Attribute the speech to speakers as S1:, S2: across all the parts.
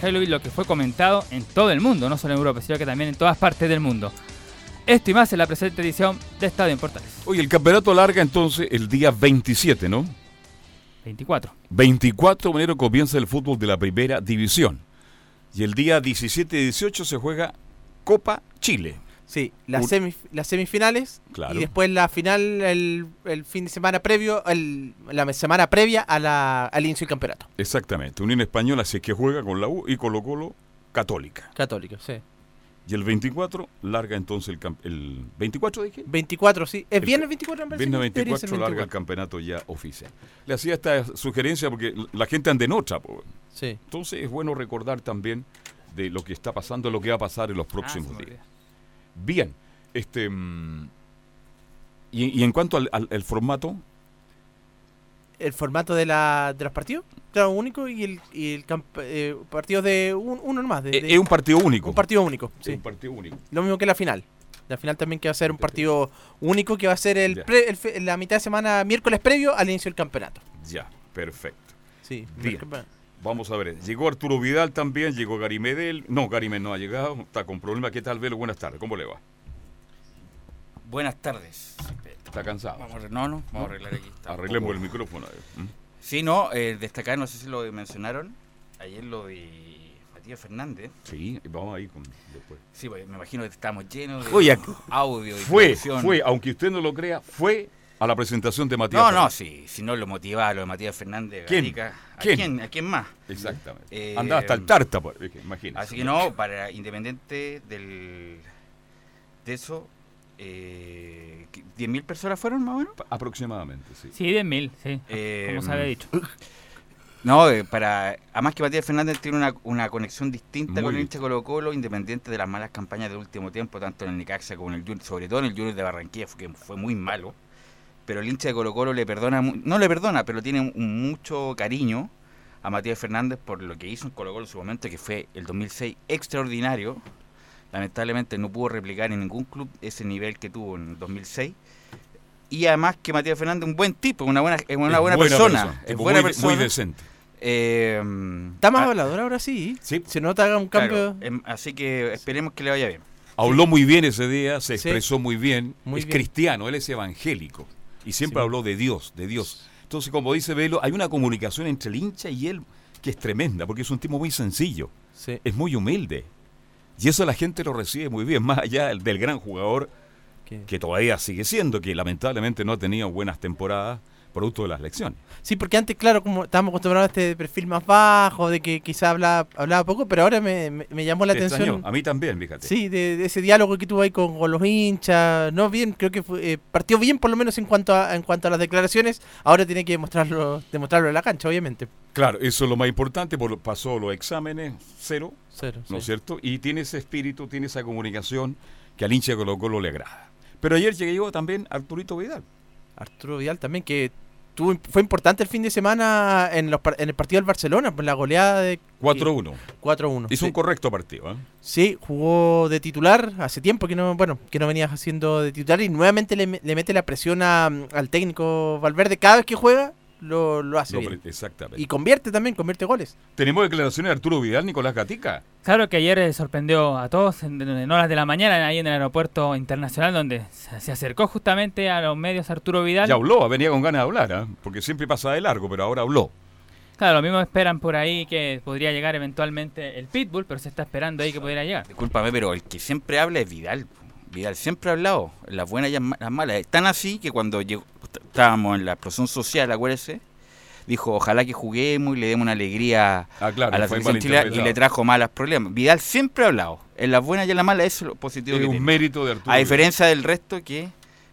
S1: lo que fue comentado en todo el mundo, no solo en Europa, sino que también en todas partes del mundo. Esto y más en la presente edición de Estadio en Portales.
S2: Oye, el campeonato larga entonces el día 27, ¿no?
S1: 24.
S2: 24 de enero comienza el fútbol de la primera división. Y el día 17 y 18 se juega Copa Chile.
S3: Sí, las, las semifinales y después la final el, fin de semana previo, el, la semana previa a la, al inicio del campeonato.
S2: Exactamente. Unión Española si es que juega con la U y Colo Colo Católica.
S3: Católica, sí.
S2: Y el 24 larga entonces el, el 24 dije.
S3: 24, sí. ¿Es viernes el 24
S2: en Viernes 24, larga el campeonato ya oficial. Le hacía esta sugerencia porque la gente anda en otra.
S3: Sí.
S2: Entonces es bueno recordar también de lo que está pasando, lo que va a pasar en los ah, próximos días. Bien, este mm, y, en cuanto al, formato.
S3: El formato de, la, de los partidos, claro, único y el, y el eh, partido de uno nomás.
S2: Eh, es un partido único.
S3: Un partido único,
S2: sí. un partido único.
S3: Lo mismo que la final. La final también que va a ser un partido único que va a ser el, la mitad de semana, miércoles previo al inicio del campeonato.
S2: Ya, perfecto.
S3: Sí,
S2: Bien. Vamos a ver, llegó Arturo Vidal también, llegó Gary Medel. No, Gary Medel no ha llegado, está con problemas. ¿Qué tal, Velo? Buenas tardes, ¿cómo le va?
S4: Buenas tardes.
S2: ¿Está cansado?
S4: Vamos a, no, no, vamos a arreglar aquí.
S2: Arreglemos el micrófono.
S4: ¿Mm? Sí, no, eh, destacar, no sé si lo mencionaron, ayer lo de Matías Fernández.
S2: Sí, vamos ahí con, después.
S4: Sí, pues, me imagino que estamos llenos de audio y
S2: Fue, fue, aunque usted no lo crea, fue a la presentación de Matías
S4: No, no, sí, si no lo motivaba lo de Matías Fernández.
S2: ¿Quién?
S4: ¿A quién? ¿A quién más?
S2: Exactamente. Eh, Andaba hasta el tarta, pues, imagínese.
S4: Así que no, para independiente del, de eso, eh, ¿10.000 personas fueron más o menos?
S2: Aproximadamente, sí.
S1: Sí, 10.000, sí, eh, como se había dicho.
S4: No, eh, para además que Matías Fernández tiene una, una conexión distinta con el hincha Colo Colo, independiente de las malas campañas del último tiempo, tanto en el Nicaxa como en el Junior, sobre todo en el Junior de Barranquilla, que fue muy malo pero el hincha de Colo Colo le perdona, no le perdona, pero tiene mucho cariño a Matías Fernández por lo que hizo en Colo Colo en su momento, que fue el 2006 extraordinario. Lamentablemente no pudo replicar en ningún club ese nivel que tuvo en el 2006. Y además que Matías Fernández es un buen tipo, una buena, es una buena, persona, es buena
S2: muy,
S4: persona.
S2: Muy decente.
S3: Eh, Está más ah, hablador ahora sí.
S2: sí.
S3: Se nota un cambio.
S4: Em, así que esperemos que le vaya bien.
S2: Habló muy bien ese día, se expresó muy bien. es cristiano, él es evangélico y siempre habló de Dios, de Dios. Entonces, como dice Velo, hay una comunicación entre el hincha y él que es tremenda, porque es un tipo muy sencillo, es muy humilde. Y eso la gente lo recibe muy bien, más allá del, gran jugador que todavía sigue siendo, que lamentablemente no ha tenido buenas temporadas, producto de las lecciones.
S3: Sí, porque antes, claro, como estábamos acostumbrados a este perfil más bajo, de que quizá hablaba, hablaba poco, pero ahora me, llamó la atención.
S2: A mí también, fíjate.
S3: Sí, de, ese diálogo que tuvo ahí con, los hinchas. No, bien, creo que eh, partió bien, por lo menos en cuanto a, en cuanto a las declaraciones. Ahora tiene que demostrarlo, demostrarlo en la cancha, obviamente.
S2: Claro, eso es lo más importante, por, pasó los exámenes cero, cero ¿no es cierto? Y tiene ese espíritu, tiene esa comunicación que al hincha de Colo Colo le agrada. Pero ayer llegó también Arturito Vidal.
S3: Arturo Vidal también, que fue importante el fin de semana en, los, en el partido del Barcelona, por la goleada de
S2: 4-1.
S3: 4-1.
S2: Hizo un correcto partido, ¿eh?
S3: Sí, jugó de titular hace tiempo que no, bueno, que no venía haciendo de titular y nuevamente le, mete la presión al técnico Valverde cada vez que juega lo, lo hace bien.
S2: Exactamente.
S3: Y convierte también, convierte goles.
S2: Tenemos declaraciones de Arturo Vidal, Nicolás Gatica.
S1: Claro que ayer eh, sorprendió a todos en, horas de la mañana ahí en el aeropuerto internacional donde se acercó justamente a los medios Arturo Vidal.
S2: Ya habló, venía con ganas de hablar, ¿eh? porque siempre pasa de largo, pero ahora habló.
S1: Claro, lo mismo esperan por ahí que podría llegar eventualmente el Pitbull, pero se está esperando ahí que podría llegar.
S4: Discúlpame, pero el que siempre habla es Vidal. Vidal siempre ha hablado, las buenas y las malas. Es tan así que cuando llegó, estábamos en la explosión social, acuérdese, dijo, ojalá que juguemos y le demos una alegría
S2: ah, a
S4: la selección chilena y le trajo malos problemas. Vidal siempre ha hablado, en las buenas y en las malas, eso es lo positivo
S2: es
S4: que
S2: un mérito de Arturo.
S4: A diferencia del resto que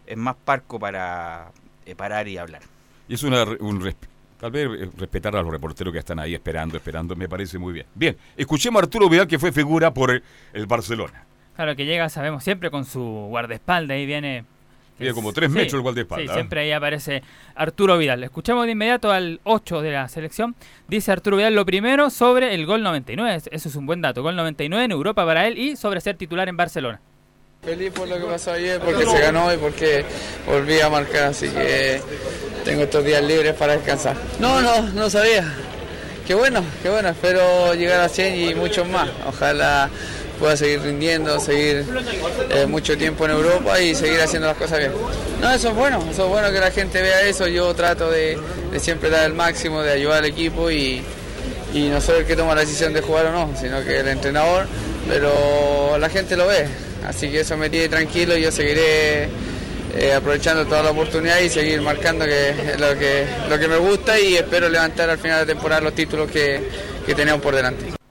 S4: es más parco para eh, parar y hablar.
S2: Y es una, un Tal vez eh, respetar a los reporteros que están ahí esperando, esperando, me parece muy bien. Bien, escuchemos a Arturo Vidal, que fue figura por el Barcelona.
S1: Claro, que llega, sabemos, siempre con su guardaespaldas, ahí viene
S2: Mide como tres metros el guardaespaldas.
S1: Sí, siempre ahí aparece Arturo Vidal. Escuchamos de inmediato al 8 de la selección. Dice Arturo Vidal lo primero sobre el gol 99. Eso es un buen dato. Gol 99 en Europa para él y sobre ser titular en Barcelona.
S5: Feliz por lo que pasó ayer, porque se ganó y porque volví a marcar. Así que tengo estos días libres para descansar.
S6: No, no, no sabía
S5: qué bueno, qué bueno, espero llegar a 100 y muchos más. Ojalá pueda seguir rindiendo, seguir eh, mucho tiempo en Europa y seguir haciendo las cosas bien. No, eso es bueno, eso es bueno que la gente vea eso. Yo trato de, siempre dar el máximo, de ayudar al equipo y, no soy el que toma la decisión de jugar o no, sino que el entrenador, pero la gente lo ve. Así que eso me tiene tranquilo yo seguiré eh, aprovechando toda la oportunidad y seguir marcando lo que, lo que me gusta y espero levantar al final de temporada los títulos que tenemos por delante.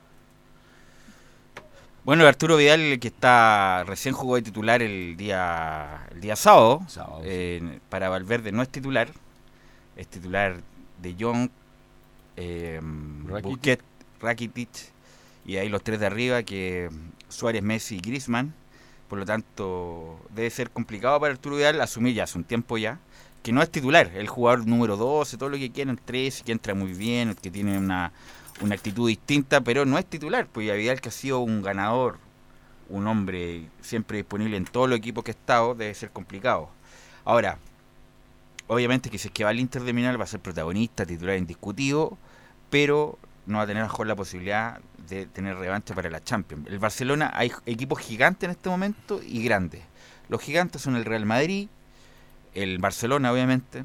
S4: Bueno, Arturo Vidal, que está recién jugó de titular el día el día sábado, eh, para Valverde no es titular, es titular de John, eh, Busquets, Rakitic y ahí los tres de arriba que Suárez, Messi y Griezmann. Por lo tanto, debe ser complicado para Arturo Vidal asumir ya hace un tiempo ya que no es titular, el jugador número 12, todo lo que quieran, 13, que entra muy bien, que tiene una, una actitud distinta, pero no es titular, pues Vidal que ha sido un ganador, un hombre siempre disponible en todos los equipos que ha estado, debe ser complicado. Ahora, obviamente que si es que va al Inter de Milán va a ser protagonista, titular indiscutido, pero no va a tener mejor la posibilidad de tener revancha para la Champions. El Barcelona hay equipos gigantes en este momento y grandes. Los gigantes son el Real Madrid, el Barcelona obviamente,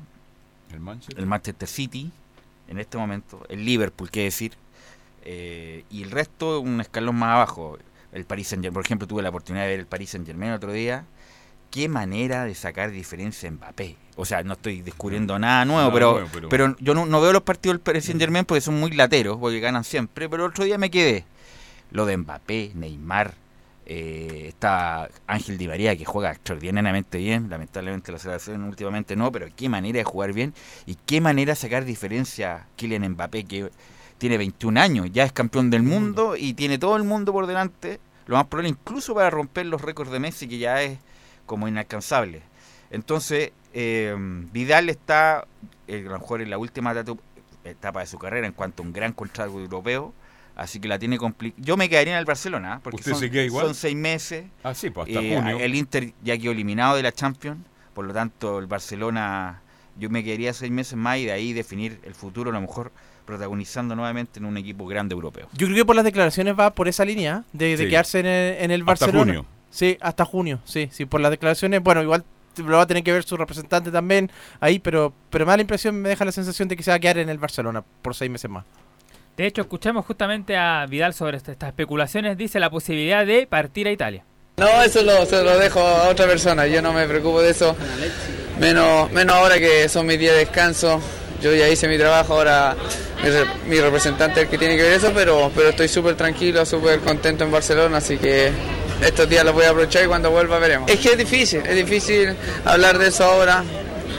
S2: el Manchester,
S4: el Manchester City en este momento, el Liverpool, qué decir, eh, y el resto un escalón más abajo. El Paris Saint Germain, por ejemplo, tuve la oportunidad de ver el Paris Saint Germain otro día. Qué manera de sacar diferencia en Mbappé. O sea, no estoy descubriendo nada nuevo, pero, pero, yo no, veo los partidos del Paris Saint Germain porque son muy lateros, porque ganan siempre. Pero el otro día me quedé. Lo de Mbappé, Neymar, eh, está Ángel Di María que juega extraordinariamente bien. Lamentablemente la selección últimamente no, pero qué manera de jugar bien y qué manera de sacar diferencia Kylian Mbappé que tiene 21 años, ya es campeón del mundo y tiene todo el mundo por delante. Lo más probable incluso para romper los récords de Messi que ya es como inalcanzable. Entonces, eh, Vidal está, eh, a lo mejor en la última etapa de su carrera en cuanto a un gran contrato europeo, así que la tiene complicada. Yo me quedaría en el Barcelona, ¿eh? porque son, seis meses.
S2: Ah, sí, pues hasta junio.
S4: El Inter ya quedó eliminado de la Champions, por lo tanto el Barcelona, yo me quedaría seis meses más y de ahí definir el futuro, a lo mejor protagonizando nuevamente en un equipo grande europeo.
S3: Yo creo que por las declaraciones va por esa línea de, quedarse en el, en el Barcelona. Hasta junio. Sí, hasta junio, sí, sí, por las declaraciones, bueno, igual lo va a tener que ver su representante también ahí, pero, pero me da la impresión, me deja la sensación de que se va a quedar en el Barcelona por seis meses más.
S1: De hecho, escuchamos justamente a Vidal sobre estas especulaciones, dice la posibilidad de partir a Italia.
S5: No, eso lo, se lo dejo a otra persona, yo no me preocupo de eso, menos, menos ahora que son mis días de descanso, yo ya hice mi trabajo, ahora mi, representante es el que tiene que ver eso, pero, pero estoy súper tranquilo, súper contento en Barcelona, así que estos días los voy a aprovechar y cuando vuelva veremos. Es que es difícil, es difícil hablar de eso ahora.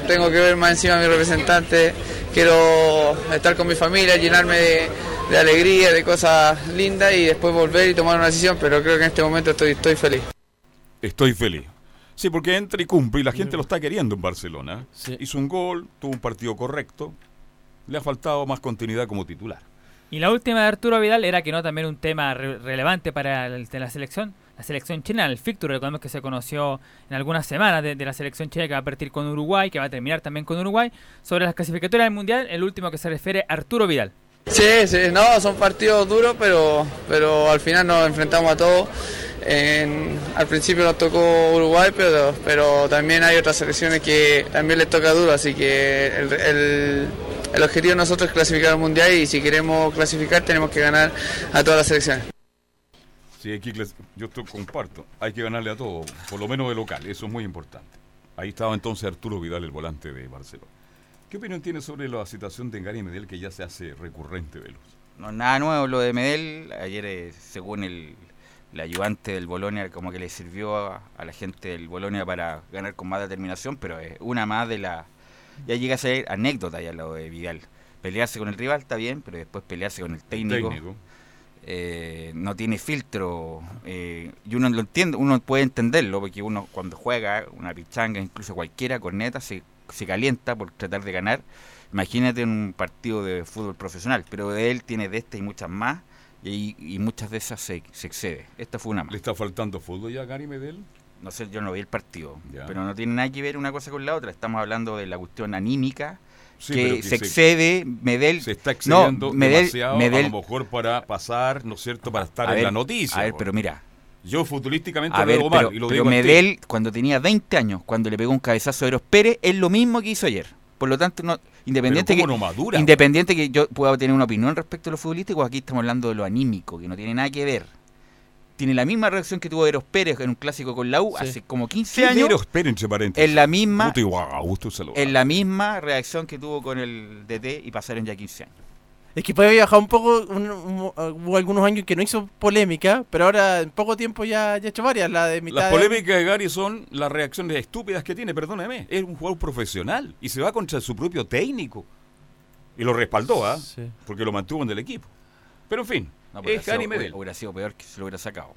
S5: Tengo que ver más encima a mi representante. Quiero estar con mi familia, llenarme de, alegría, de cosas lindas y después volver y tomar una decisión, pero creo que en este momento estoy, estoy feliz.
S2: Estoy feliz. Sí, porque entra y cumple y la gente lo está queriendo en Barcelona. Hizo un gol, tuvo un partido correcto. Le ha faltado más continuidad como titular.
S1: Y la última de Arturo Vidal era que no también un tema relevante para la selección la selección china, el Ficture, recordemos que se conoció en algunas semanas de, la selección china que va a partir con Uruguay, que va a terminar también con Uruguay, sobre las clasificatorias del Mundial, el último que se refiere Arturo Vidal.
S5: Sí, sí, no, son partidos duros, pero, pero al final nos enfrentamos a todos. al principio nos tocó Uruguay, pero, pero también hay otras selecciones que también les toca duro, así que el, el objetivo de nosotros es clasificar al Mundial y si queremos clasificar tenemos que ganar a todas las selecciones.
S2: Sí, aquí yo estoy, comparto. Hay que ganarle a todo, por lo menos de local. Eso es muy importante. Ahí estaba entonces Arturo Vidal, el volante de Barcelona. ¿Qué opinión tiene sobre la situación de Gary Medel que ya se hace recurrente, Velos?
S4: No, nada nuevo lo de Medel. Ayer, eh, según el, ayudante del Bolonia, como que le sirvió a, la gente del Bolonia para ganar con más determinación, pero es una más de la... Ya llega a ser anécdota ya lo de Vidal. Pelearse con el rival está bien, pero después pelearse con el técnico. El técnico eh, no tiene filtro eh, y uno lo entiende, uno puede entenderlo porque uno cuando juega una pichanga, incluso cualquiera corneta, se, se calienta por tratar de ganar. Imagínate un partido de fútbol profesional, pero de él tiene de esta y muchas más y, muchas de esas se, excede. Esta fue una más.
S2: ¿Le está faltando fútbol ya a Gary Medel?
S4: No sé, yo no vi el partido, pero no tiene nada que ver una cosa con la otra. Estamos hablando de la cuestión anímica que, se, excede, Medel...
S2: Se está excediendo demasiado, a lo mejor para pasar, ¿no es cierto?, para estar en la noticia.
S4: A ver, pero mira...
S2: Yo futbolísticamente lo veo mal, y lo
S4: pero Medel, cuando tenía 20 años, cuando le pegó un cabezazo a Eros Pérez, es lo mismo que hizo ayer. Por lo tanto, no, independiente que, independiente que yo pueda tener una opinión respecto a lo futbolístico, aquí estamos hablando de lo anímico, que no tiene nada que ver tiene la misma reacción que tuvo Eros Pérez en un clásico con la U hace como 15 años. Eros
S2: Pérez,
S4: en la misma en la misma reacción que tuvo con el DT y pasaron ya 15 años.
S3: Es que puede viajar un poco, hubo algunos años que no hizo polémica, pero ahora en poco tiempo ya, ha hecho varias. La de
S2: mitad las polémicas de Gary son las reacciones estúpidas que tiene, perdóneme. Es un jugador profesional y se va contra su propio técnico. Y lo respaldó, ¿ah? Porque lo mantuvo en el equipo. Pero en fin,
S4: no, es Gary Medel. Hubiera sido peor que se lo hubiera sacado.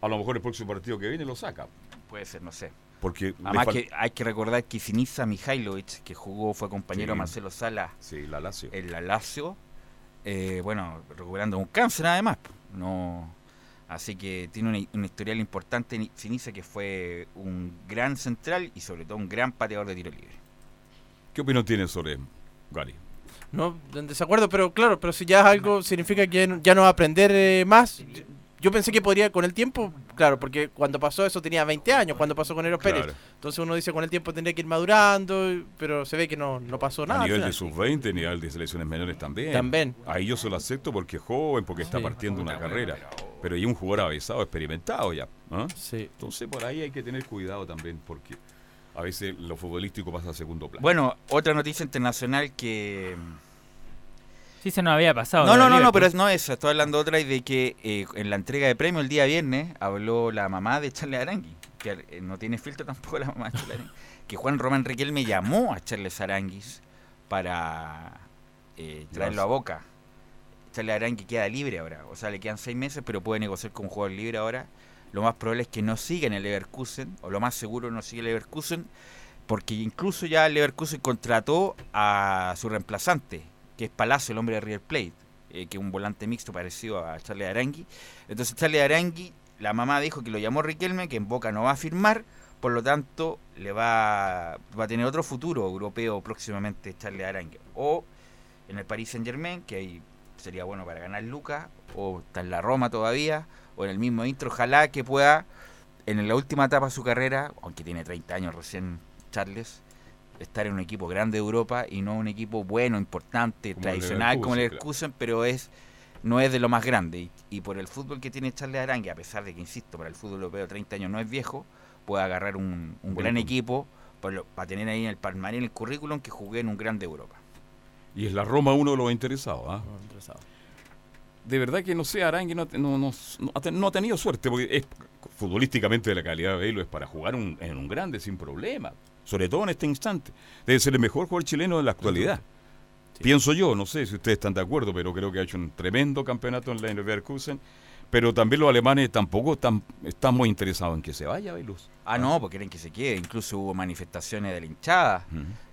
S2: A lo mejor el próximo partido que viene lo saca.
S4: Puede ser, no sé.
S2: Porque
S4: Además que hay que recordar que Sinisa Mihailovic, que jugó, fue compañero de Marcelo Sala
S2: sí, la Lazio.
S4: en la Lazio, eh, bueno, recuperando un cáncer además. No, así que tiene un historial importante Sinisa que fue un gran central y sobre todo un gran pateador de tiro libre.
S2: ¿Qué opinión tiene sobre Gary?
S3: No, en desacuerdo, pero claro, pero si ya es algo, significa que ya no va a aprender eh, más. Yo pensé que podría con el tiempo, claro, porque cuando pasó eso tenía 20 años, cuando pasó con Eros Pérez. Entonces uno dice con el tiempo tendría que ir madurando, pero se ve que no, no pasó nada.
S2: A nivel de sub-20, nivel de selecciones menores también.
S3: También.
S2: Ahí yo se lo acepto porque es joven, porque está partiendo una carrera. Pero hay un jugador avisado, experimentado ya.
S3: Sí.
S2: Entonces por ahí hay que tener cuidado también, porque a veces lo futbolístico pasa a segundo plano.
S4: Bueno, otra noticia internacional que
S1: Sí, se nos había pasado.
S4: No, no, no, no, pero es, no eso. Estoy hablando otra y de que eh, en la entrega de premio el día viernes habló la mamá de Charles Arangui, que eh, no tiene filtro tampoco la mamá de Charles Arangui, que Juan Román Riquel me llamó a Charles Aranguis para eh, traerlo a Boca. Charles Arangui queda libre ahora, o sea, le quedan seis meses, pero puede negociar como jugador libre ahora. Lo más probable es que no siga en el Leverkusen, o lo más seguro no siga el Leverkusen, porque incluso ya el Leverkusen contrató a su reemplazante, que es Palacio, el hombre de River Plate, eh, que es un volante mixto parecido a Charlie Arangui. Entonces Charlie Arangui, la mamá dijo que lo llamó Riquelme, que en Boca no va a firmar, por lo tanto le va, va a tener otro futuro europeo próximamente Charlie Arangui. O en el Paris Saint Germain, que ahí sería bueno para ganar Lucas, o está en la Roma todavía, o en el mismo intro, ojalá que pueda en la última etapa de su carrera, aunque tiene 30 años recién Charles, estar en un equipo grande de Europa y no un equipo bueno, importante, tradicional como el Leverkusen, pero es no es de lo más grande. Y, por el fútbol que tiene Charles Arangue, a pesar de que, insisto, para el fútbol europeo 30 años no es viejo, puede agarrar un, gran equipo para tener ahí en el palmarés, en el currículum, que jugué en un grande Europa.
S2: Y es la Roma uno de los interesados. ¿ah? De verdad que no sé, Arangue no, no, no, ha tenido suerte, porque es futbolísticamente de la calidad de Velo es para jugar en un grande sin problema sobre todo en este instante. Debe ser el mejor jugador chileno de la actualidad. Pienso yo, no sé si ustedes están de acuerdo, pero creo que ha hecho un tremendo campeonato en la Leverkusen. Pero también los alemanes tampoco están, están muy interesados en que se vaya, Belus.
S4: Ah, no, porque quieren que se quede. Incluso hubo manifestaciones de la hinchada.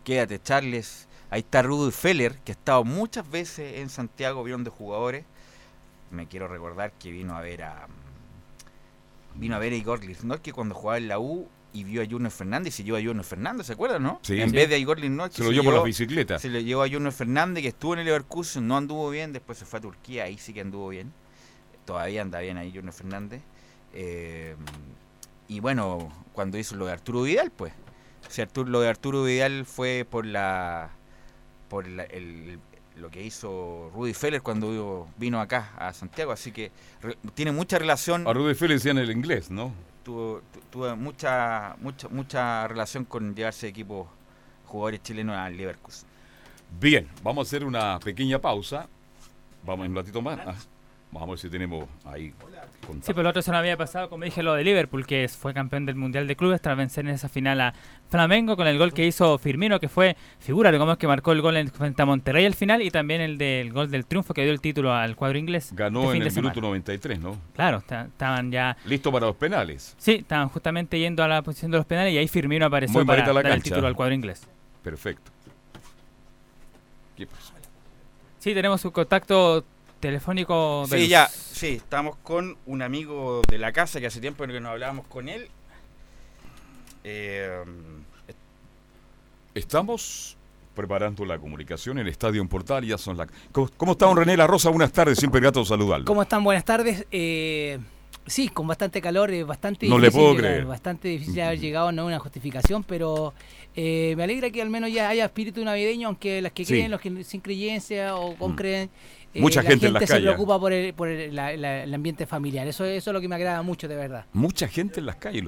S4: Quédate, Charles. Ahí está Rudy Feller, que ha estado muchas veces en Santiago, vieron de jugadores. Me quiero recordar que vino a ver a. Vino a ver a Igor es que cuando jugaba en la U y vio a Junior Fernández y llevó a Junior Fernández, ¿se acuerdan, no?
S2: Sí,
S4: en vez de a Igor Linoche.
S2: Se lo llevó por la bicicleta.
S4: Se lo llevó a Junior Fernández, que estuvo en el Leverkusen, no anduvo bien, después se fue a Turquía, ahí sí que anduvo bien. Todavía anda bien ahí Junior Fernández. Eh, y bueno, cuando hizo lo de Arturo Vidal, pues. O sea, lo de Arturo Vidal fue por la por el, lo que hizo Rudy Feller cuando vino acá a Santiago, así que tiene mucha relación.
S2: A Rudy Feller decía en el inglés, ¿no?
S4: tuvo, mucha, mucha, mucha relación con llevarse equipos jugadores chilenos al Leverkusen.
S2: Bien, vamos a hacer una pequeña pausa. Vamos un ratito más. Vamos a ver si tenemos ahí
S1: Sí, pero lo otro se nos había pasado, como dije, lo de Liverpool, que fue campeón del Mundial de Clubes tras vencer en esa final a Flamengo con el gol que hizo Firmino, que fue figura es que marcó el gol en, frente a Monterrey al final y también el del gol del triunfo que dio el título al cuadro inglés.
S2: Ganó este en el minuto 93, ¿no?
S1: Claro, estaban ya...
S2: Listo para los penales.
S1: Sí, estaban justamente yendo a la posición de los penales y ahí Firmino apareció para dar el título al cuadro inglés.
S2: Perfecto. ¿Qué pasó?
S1: Sí, tenemos su contacto telefónico.
S4: Sí, ya, sí, estamos con un amigo de la casa que hace tiempo que no hablábamos con él. Eh,
S2: estamos preparando la comunicación en el Estadio en Portal. Ya son la... ¿Cómo, está don René La Rosa? Buenas tardes, siempre grato saludarlo.
S6: ¿Cómo están? Buenas tardes. Eh, sí, con bastante calor, eh, bastante
S2: no difícil. le puedo creer.
S6: Bastante difícil haber llegado, no una justificación, pero eh, me alegra que al menos ya haya espíritu navideño, aunque las que creen, los que sin creencia o con mm. creen.
S2: Mucha gente, en las
S6: se preocupa por, el, por el, ambiente familiar. Eso, eso es lo que me agrada mucho, de verdad.
S2: Mucha gente en las calles.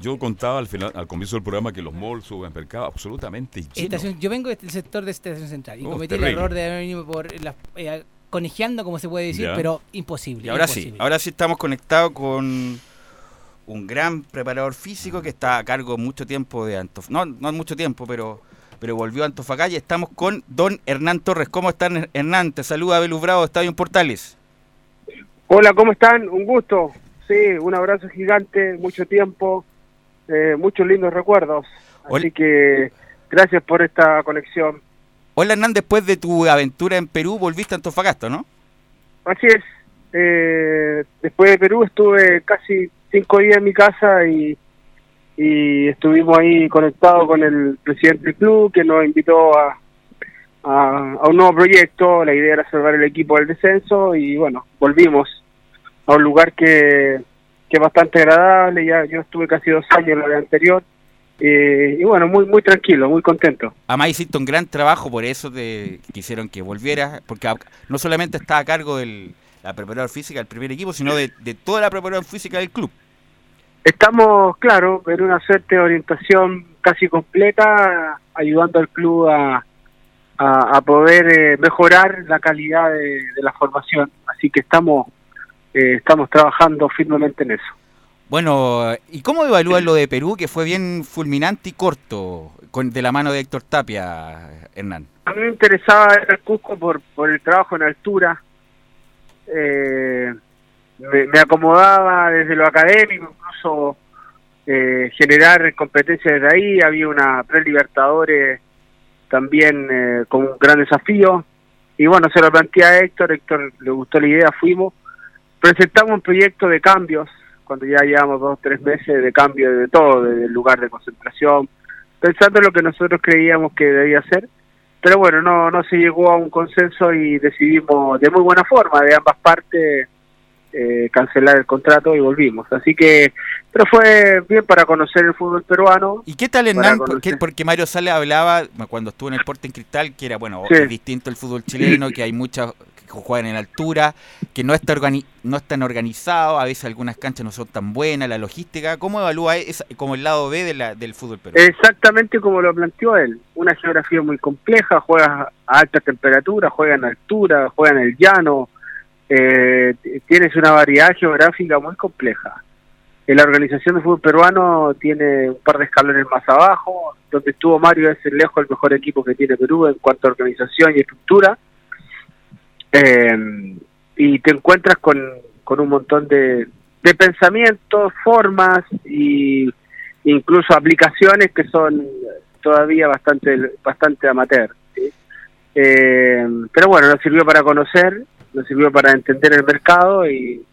S2: Yo contaba al final, al comienzo del programa que los malls, supermercados, absolutamente llenos.
S6: yo vengo del sector de Estación Central y oh, cometí el error de haber venido por la, eh, conejeando, como se puede decir, pero imposible.
S4: Y ahora sí, ahora sí estamos conectados con un gran preparador físico que está a cargo mucho tiempo de Antofagasta. No, no mucho tiempo, pero pero volvió a Antofagasta y estamos con don Hernán Torres. ¿Cómo están, Hernán? Te saluda Belus Bravo, Estadio Portales.
S7: Hola, ¿cómo están? Un gusto. Sí, un abrazo gigante, mucho tiempo. Eh, muchos lindos recuerdos. Así que gracias por esta conexión.
S4: Hola Hernán, después de tu aventura en Perú volviste a Antofagasta, ¿no?
S7: Así es. Eh, después de Perú estuve casi cinco días en mi casa y, y estuvimos ahí conectados con el presidente del club que nos invitó a, a, un nuevo proyecto. La idea era salvar el equipo del descenso y bueno, volvimos a un lugar que es bastante agradable, ya yo estuve casi dos años en la de anterior, eh, y bueno, muy muy tranquilo, muy contento.
S4: Además hiciste un gran trabajo, por eso te quisieron que volvieras, porque no solamente está a cargo de la preparadora física del primer equipo, sino de, toda la preparadora física del club.
S7: Estamos, claro, en una suerte de orientación casi completa, ayudando al club a, a, poder eh, mejorar la calidad de la formación. Así que estamos eh, estamos trabajando firmemente en eso.
S4: Bueno, ¿y cómo evalúas lo de Perú, que fue bien fulminante y corto, con, de la mano de Héctor Tapia, Hernán?
S7: A mí me interesaba el Cusco por, por el trabajo en altura. Eh, me, acomodaba desde lo académico, incluso eh, generar competencias desde ahí. Había una pre-libertadores también eh, con un gran desafío. Y bueno, se lo planteé a Héctor, Héctor le gustó la idea, fuimos presentamos un proyecto de cambios, cuando ya llevamos dos o tres meses de cambio de todo, del lugar de concentración, pensando en lo que nosotros creíamos que debía ser. Pero bueno, no, no se llegó a un consenso y decidimos de muy buena forma, de ambas partes, eh, cancelar el contrato y volvimos. Así que, pero fue bien para conocer el fútbol peruano.
S4: ¿Y qué tal Hernán? Porque, porque Mario Sale hablaba cuando estuvo en el Porte en Cristal que era, bueno, es distinto el fútbol chileno, que hay muchas juegan en altura, que no, está no están organizados, a veces algunas canchas no son tan buenas, la logística. ¿Cómo evalúa esa, como el lado B de la, del fútbol peruano?
S7: Exactamente como lo planteó él. Una geografía muy compleja, juega a alta temperatura, juega en altura, juega en el llano. Eh, tienes una variedad geográfica muy compleja. La organización del fútbol peruano tiene un par de escalones más abajo, donde estuvo Mario es lejos el mejor equipo que tiene Perú en cuanto a organización y estructura eh, y te encuentras con, con un montón de, de pensamientos, formas y incluso aplicaciones que son todavía bastante bastante amateur. Eh, pero bueno, nos sirvió para conocer, nos sirvió para entender el mercado y,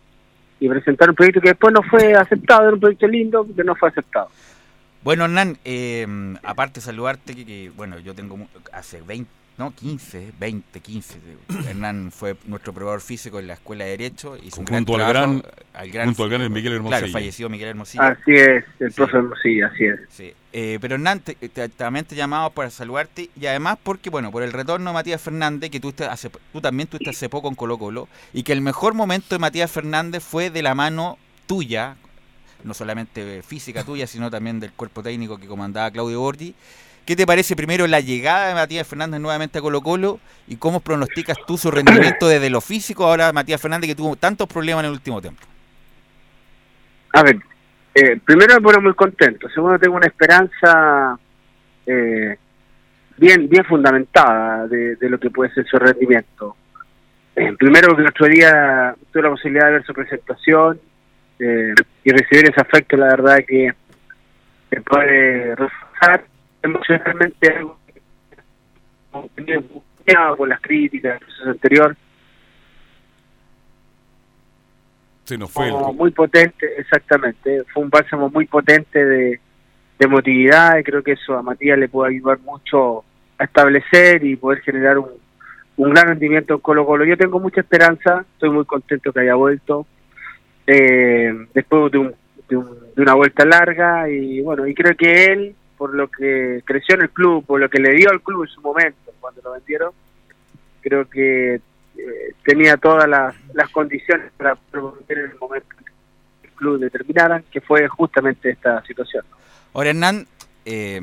S7: presentar un proyecto que después no fue aceptado, era un proyecto lindo que no fue aceptado.
S4: Bueno, Hernán, eh, aparte de saludarte, que, que, bueno, yo tengo hace 20 no, 15, 20, 15. Hernán fue nuestro probador físico en la Escuela de Derecho.
S2: y un junto, al gran, al gran, junto al gran Miguel Hermosillo.
S4: Claro, falleció Miguel Hermosillo.
S7: Así es, el profe Hermosillo, así es.
S4: Sí. Eh, pero Hernán, te, también te llamamos para saludarte y además porque, bueno, por el retorno de Matías Fernández, que tú, hace, tú también estuviste hace poco en Colo Colo, y que el mejor momento de Matías Fernández fue de la mano tuya, no solamente física tuya, sino también del cuerpo técnico que comandaba Claudio Bordi, ¿Qué te parece primero la llegada de Matías Fernández nuevamente a Colo Colo y cómo pronosticas tú su rendimiento desde lo físico ahora Matías Fernández que tuvo tantos problemas en el último tiempo?
S7: A ver, eh, primero me pone muy contento, segundo tengo una esperanza eh, bien bien fundamentada de, lo que puede ser su rendimiento. Eh, primero porque el otro día tuve la posibilidad de ver su presentación y recibir ese afecto, la verdad que, que puede reforzar emocionalmente algo por las críticas del proceso anterior.
S2: Sí, no fue
S7: muy potente, exactamente. Fue un bálsamo muy potente de, de emotividad y creo que eso a Matías le puede ayudar mucho establecer y poder generar un, un gran rendimiento en Colo Colo. Yo tengo mucha esperanza, estoy muy contento que haya vuelto eh, después de, un, de, una vuelta larga y bueno, y creo que él, por lo que creció en el club, por lo que le dio al club en su momento cuando lo vendieron, creo que eh, tenía todas las, las condiciones para promover en el momento que el club determinara, que fue justamente esta situación.
S4: Ahora, Hernán, eh,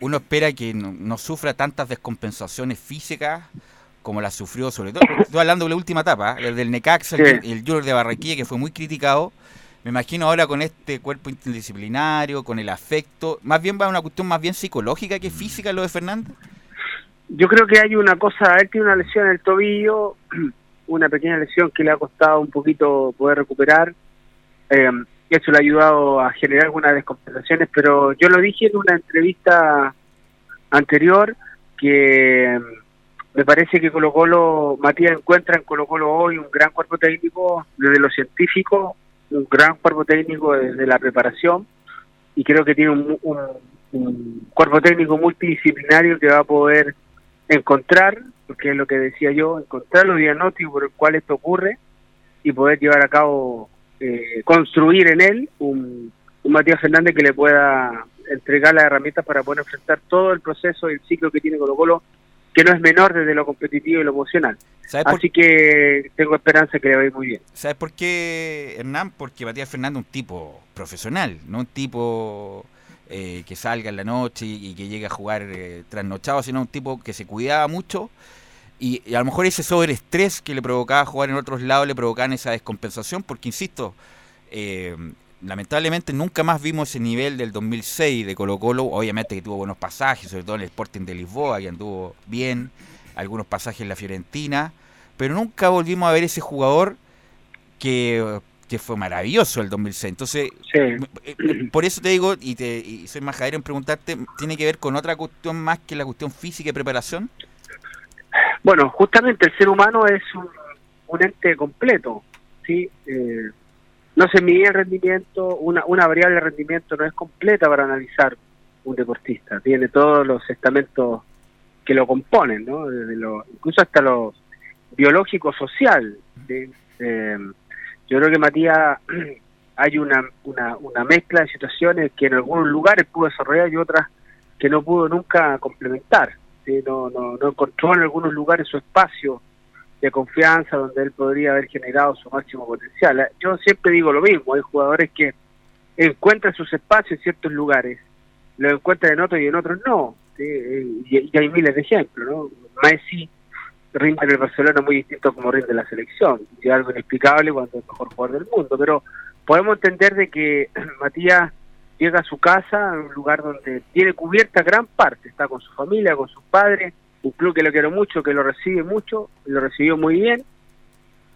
S4: uno espera que no, sufra tantas descompensaciones físicas como la sufrió, sobre todo, estoy hablando de la última etapa, el del Necaxa, el, el Junior de Barranquilla, que fue muy criticado. Me imagino ahora con este cuerpo interdisciplinario, con el afecto, más bien va a una cuestión más bien psicológica que física lo de Fernando.
S7: Yo creo que hay una cosa, él tiene una lesión en el tobillo, una pequeña lesión que le ha costado un poquito poder recuperar. Eh, eso le ha ayudado a generar algunas descompensaciones, pero yo lo dije en una entrevista anterior que mm, me parece que Colo Colo, Matías encuentra en Colo Colo hoy un gran cuerpo técnico desde lo científico, un gran cuerpo técnico desde la preparación y creo que tiene un, un cuerpo técnico multidisciplinario que va a poder encontrar, porque es lo que decía yo, encontrar los diagnósticos por el cual esto ocurre y poder llevar a cabo eh, construir en él un, Matías Fernández que le pueda entregar las herramientas para poder enfrentar todo el proceso y el ciclo que tiene Colo Colo, que no es menor desde lo competitivo y lo emocional. Así que tengo esperanza que le vaya muy bien.
S4: ¿Sabes por qué, Hernán? Porque Matías Fernández es un tipo profesional, no un tipo eh, que salga en la noche y, que llegue a jugar eh, trasnochado, sino un tipo que se cuidaba mucho y, a lo mejor ese sobreestrés que le provocaba jugar en otros lados le provocaban esa descompensación, porque insisto, eh, lamentablemente nunca más vimos ese nivel del 2006 de Colo Colo, obviamente que tuvo buenos pasajes, sobre todo en el Sporting de Lisboa, que anduvo bien, algunos pasajes en la Fiorentina, pero nunca volvimos a ver ese jugador que, fue maravilloso el 2006. Entonces, eh, por eso te digo, y, te, y soy majadero en preguntarte, ¿tiene que ver con otra cuestión más que la cuestión física y preparación?
S7: Bueno, justamente el ser humano es un, ente completo, ¿sí? Eh, no se mide el rendimiento, una, una variable de rendimiento no es completa para analizar un deportista, tiene todos los estamentos que lo componen, ¿no? Desde lo, incluso hasta lo biológico-social. Eh, yo creo que Matías hay una, una, una mezcla de situaciones que en algunos lugares pudo desarrollar y otras que no pudo nunca complementar no, no, no encontró en algunos lugares su espacio de confianza donde él podría haber generado su máximo potencial. Yo siempre digo lo mismo, hay jugadores que encuentran sus espacios en ciertos lugares, lo encuentran en otros y en otros no, y, hay miles de ejemplos, ¿no? Messi rinde en el Barcelona muy distinto como rinde la selección, y algo inexplicable cuando es el mejor jugador del mundo, pero podemos entender de que Matías llega a su casa, un lugar donde tiene cubierta gran parte, está con su familia, con sus padres, un club que lo quiere mucho, que lo recibe mucho, lo recibió muy bien,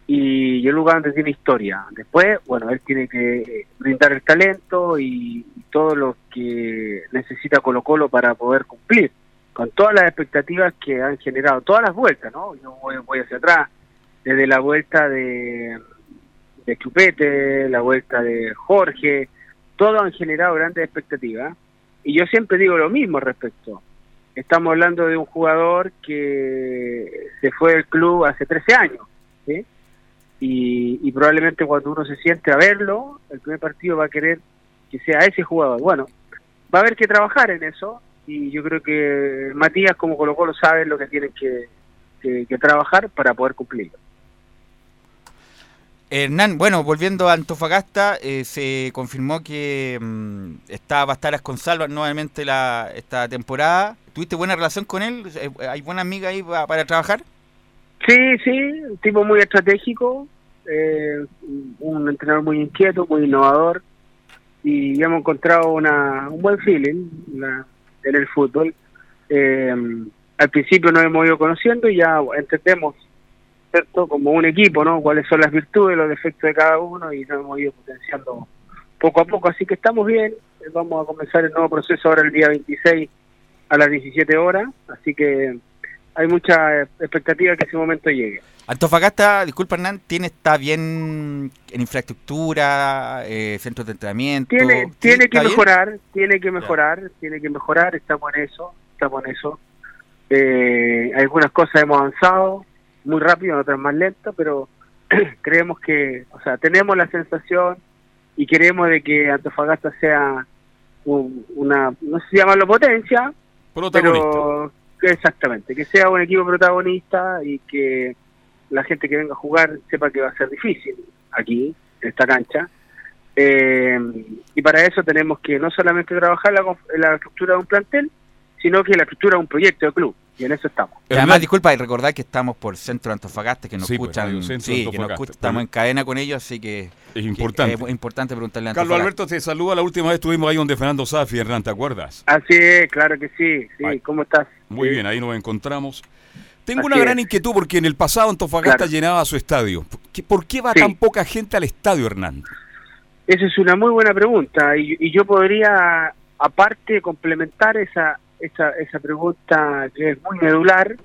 S7: y, un lugar donde tiene historia. Después, bueno, él tiene que brindar el talento y, todo lo que necesita Colo Colo para poder cumplir, con todas las expectativas que han generado, todas las vueltas, ¿no? Yo voy, voy hacia atrás, desde la vuelta de, de Chupete, la vuelta de Jorge, todos han generado grandes expectativas. Y yo siempre digo lo mismo respecto. Estamos hablando de un jugador que se fue del club hace 13 años. Y, probablemente cuando uno se siente a verlo, el primer partido va a querer que sea ese jugador. Bueno, va a haber que trabajar en eso. Y yo creo que Matías, como Colo Colo, sabe lo que tienen que, que trabajar para poder cumplirlo.
S4: Hernán, bueno, volviendo a Antofagasta, eh, se confirmó que mm, está, estar con nuevamente la, esta temporada. ¿Tuviste buena relación con él? Eh, ¿Hay buena amiga ahí para, trabajar?
S7: Sí, sí, un tipo muy estratégico, eh, un entrenador muy inquieto, muy innovador y hemos encontrado una, un buen feeling en el fútbol. al principio nos hemos ido conociendo y ya entendemos como un equipo, ¿no? Cuáles son las virtudes, los defectos de cada uno y nos hemos ido potenciando poco a poco. Así que estamos bien. Vamos a comenzar el nuevo proceso ahora el día 26 a las 17 horas. Así que hay mucha expectativa que ese momento llegue.
S4: Antofagasta, disculpa Hernán, tiene está bien en infraestructura, eh, centros de entrenamiento.
S7: Tiene, tiene que mejorar, tiene que mejorar, tiene que mejorar, estamos en eso, estamos en eso. Eh, algunas cosas hemos avanzado muy rápido, otras más lento, pero creemos que, o sea, tenemos la sensación y queremos de que Antofagasta sea una, no sé si llamarlo potencia, pero exactamente, que sea un equipo protagonista y que la gente que venga a jugar sepa que va a ser difícil aquí, en esta cancha. Eh, y para eso tenemos que no solamente trabajar la, la estructura de un plantel, sino que la estructura de un proyecto de club. Y en eso estamos.
S4: además, disculpa, y recordar que estamos por Centro Antofagasta, que nos pues, escuchan. sí, que nos estamos en cadena con ellos, así que
S2: es importante.
S4: es importante preguntarle a
S2: Carlos Alberto te saluda. La última vez estuvimos ahí donde Fernando Safi, Hernán, ¿te acuerdas?
S7: Así es, claro que sí. sí. ¿Cómo estás?
S2: Muy bien, ahí nos encontramos. Tengo una gran inquietud porque en el pasado Antofagasta llenaba su estadio. ¿Por qué va tan poca gente al estadio, Hernán?
S7: Esa es una muy buena pregunta y yo podría, aparte, complementar esa, esa, esa pregunta que es muy medular,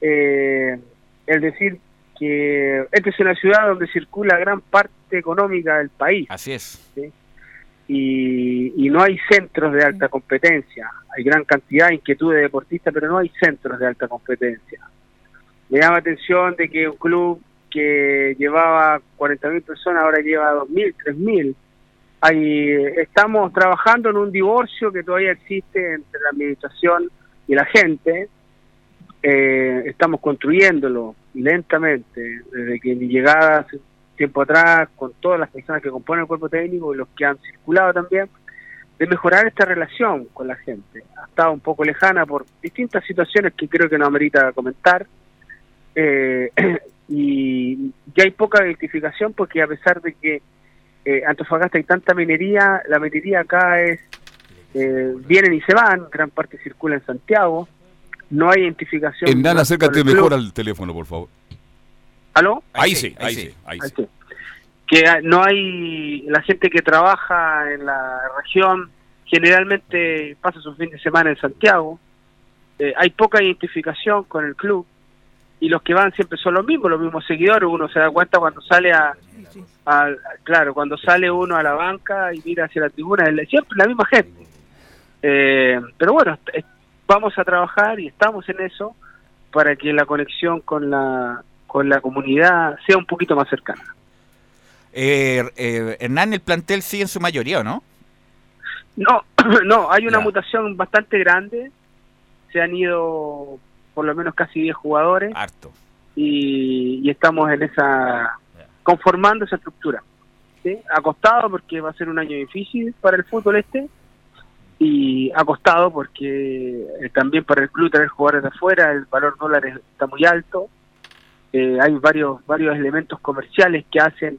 S7: eh, es decir, que esta es una ciudad donde circula gran parte económica del país.
S4: Así es.
S7: Y, y, no hay centros de alta competencia. Hay gran cantidad de inquietud de deportistas, pero no hay centros de alta competencia. Me llama atención de que un club que llevaba 40.000 personas ahora lleva 2.000, 3.000 Ahí estamos trabajando en un divorcio que todavía existe entre la administración y la gente. Eh, estamos construyéndolo lentamente, desde que mi llegada hace tiempo atrás, con todas las personas que componen el cuerpo técnico y los que han circulado también, de mejorar esta relación con la gente. Ha estado un poco lejana por distintas situaciones que creo que no amerita comentar. Eh, y ya hay poca identificación porque a pesar de que eh, Antofagasta hay tanta minería, la minería acá es, eh, vienen y se van, gran parte circula en Santiago, no hay identificación.
S2: En acércate mejor al teléfono, por favor.
S7: ¿Aló?
S2: Ahí, sí, ahí, sí, ahí, sí.
S7: Que no hay, la gente que trabaja en la región generalmente pasa su fin de semana en Santiago, eh, hay poca identificación con el club, y los que van siempre son los mismos, los mismos seguidores, uno se da cuenta cuando sale a, claro, cuando sale uno a la banca y mira hacia la tribuna, es siempre la misma gente. Eh, pero bueno, vamos a trabajar y estamos en eso para que la conexión con la, con la comunidad sea un poquito más cercana.
S4: Eh, eh, Hernán, el plantel sigue en su mayoría, no?
S7: No, no, hay una mutación bastante grande. Se han ido por lo menos casi 10 jugadores.
S4: Harto.
S7: Y, estamos en esa, conformando esa estructura. ¿sí? Ha costado porque va a ser un año difícil para el fútbol este y ha costado porque eh, también para el club tener jugadores de afuera el valor dólar está muy alto eh, hay varios varios elementos comerciales que hacen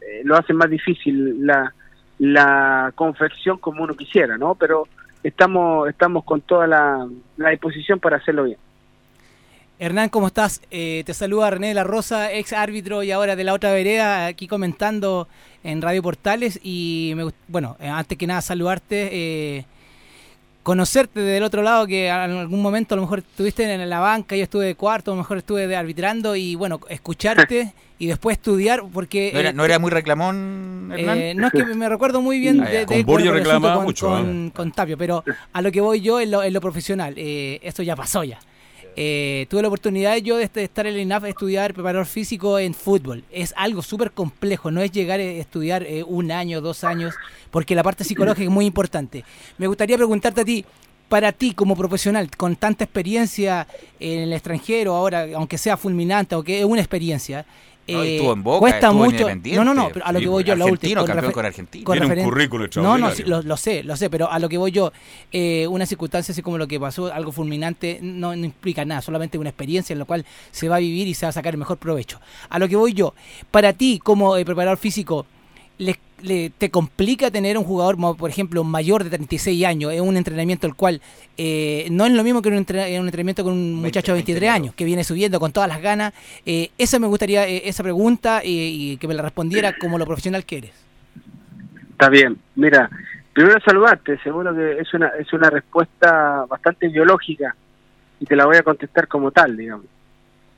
S7: eh, lo hacen más difícil la la confección como uno quisiera no pero estamos estamos con toda la, la disposición para hacerlo bien
S6: Hernán, ¿cómo estás? Eh, te saluda René de la Rosa, ex árbitro y ahora de la otra vereda, aquí comentando en Radio Portales. Y me, bueno, eh, antes que nada saludarte, eh, conocerte del otro lado, que en algún momento a lo mejor estuviste en la banca, yo estuve de cuarto, a lo mejor estuve de arbitrando y bueno, escucharte y después estudiar, porque...
S4: ¿No era, muy reclamón,
S6: Hernán? no es que me recuerdo muy bien
S2: ah, de, de, con reclamaba mucho.
S6: Con, Tapio, pero a lo que voy yo en lo, en lo profesional, esto ya pasó ya. Eh, tuve la oportunidad yo de estar en el INAF, estudiar preparador físico en fútbol. Es algo súper complejo, no es llegar a estudiar eh, un año, dos años, porque la parte psicológica es muy importante. Me gustaría preguntarte a ti, para ti como profesional, con tanta experiencia en el extranjero ahora, aunque sea fulminante o que es una experiencia,
S4: eh, en Boca,
S6: cuesta mucho. No, no, no, pero a lo que voy yo,
S4: la última. campeón con Argentina.
S2: Tiene un currículo
S6: No, no, lo, sé, lo sé, pero a lo que voy yo, eh, una circunstancia así como lo que pasó, algo fulminante, no, implica nada, solamente una experiencia en la cual se va a vivir y se va a sacar el mejor provecho. A lo que voy yo, para ti como eh, preparador físico, ¿les te complica tener un jugador, por ejemplo, mayor de 36 años, en un entrenamiento el cual eh, no es lo mismo que un, entrenamiento con un muchacho de 23 años, que viene subiendo con todas las ganas. Eh, esa me gustaría, eh, esa pregunta, y que me la respondiera como lo profesional que eres.
S7: Está bien, mira, primero saludarte, seguro que es una, es una respuesta bastante biológica y te la voy a contestar como tal, digamos.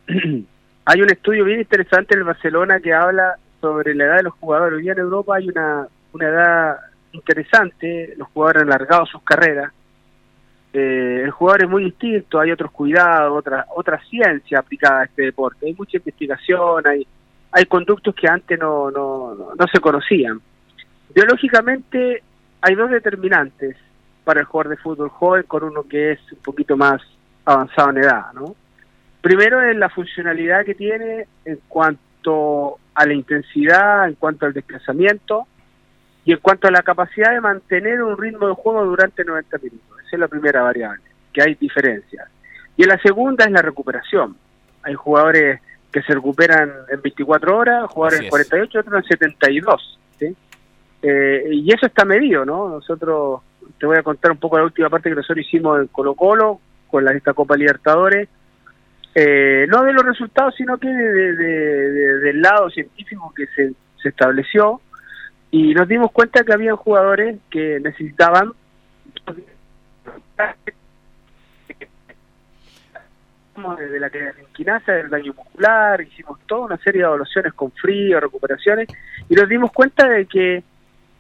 S7: Hay un estudio bien interesante en Barcelona que habla sobre la edad de los jugadores. Hoy en Europa hay una, una edad interesante, los jugadores han alargado sus carreras, eh, el jugador es muy distinto, hay otros cuidados, otra, otra ciencia aplicada a este deporte, hay mucha investigación, hay, hay conductos que antes no, no, no, se conocían. Biológicamente hay dos determinantes para el jugador de fútbol joven con uno que es un poquito más avanzado en edad, ¿no? Primero es la funcionalidad que tiene en cuanto a la intensidad, en cuanto al desplazamiento y en cuanto a la capacidad de mantener un ritmo de juego durante 90 minutos. Esa es la primera variable, que hay diferencias. Y la segunda es la recuperación. Hay jugadores que se recuperan en 24 horas, jugadores en 48, otros en 72. ¿sí? Eh, y eso está medido, ¿no? Nosotros, te voy a contar un poco la última parte que nosotros hicimos en Colo Colo, con la, esta Copa Libertadores, eh, no de los resultados, sino que del lado científico que se, se estableció, y nos dimos cuenta que había jugadores que necesitaban desde la quinasa, del daño muscular, hicimos toda una serie de evaluaciones con frío, recuperaciones, y nos dimos cuenta de que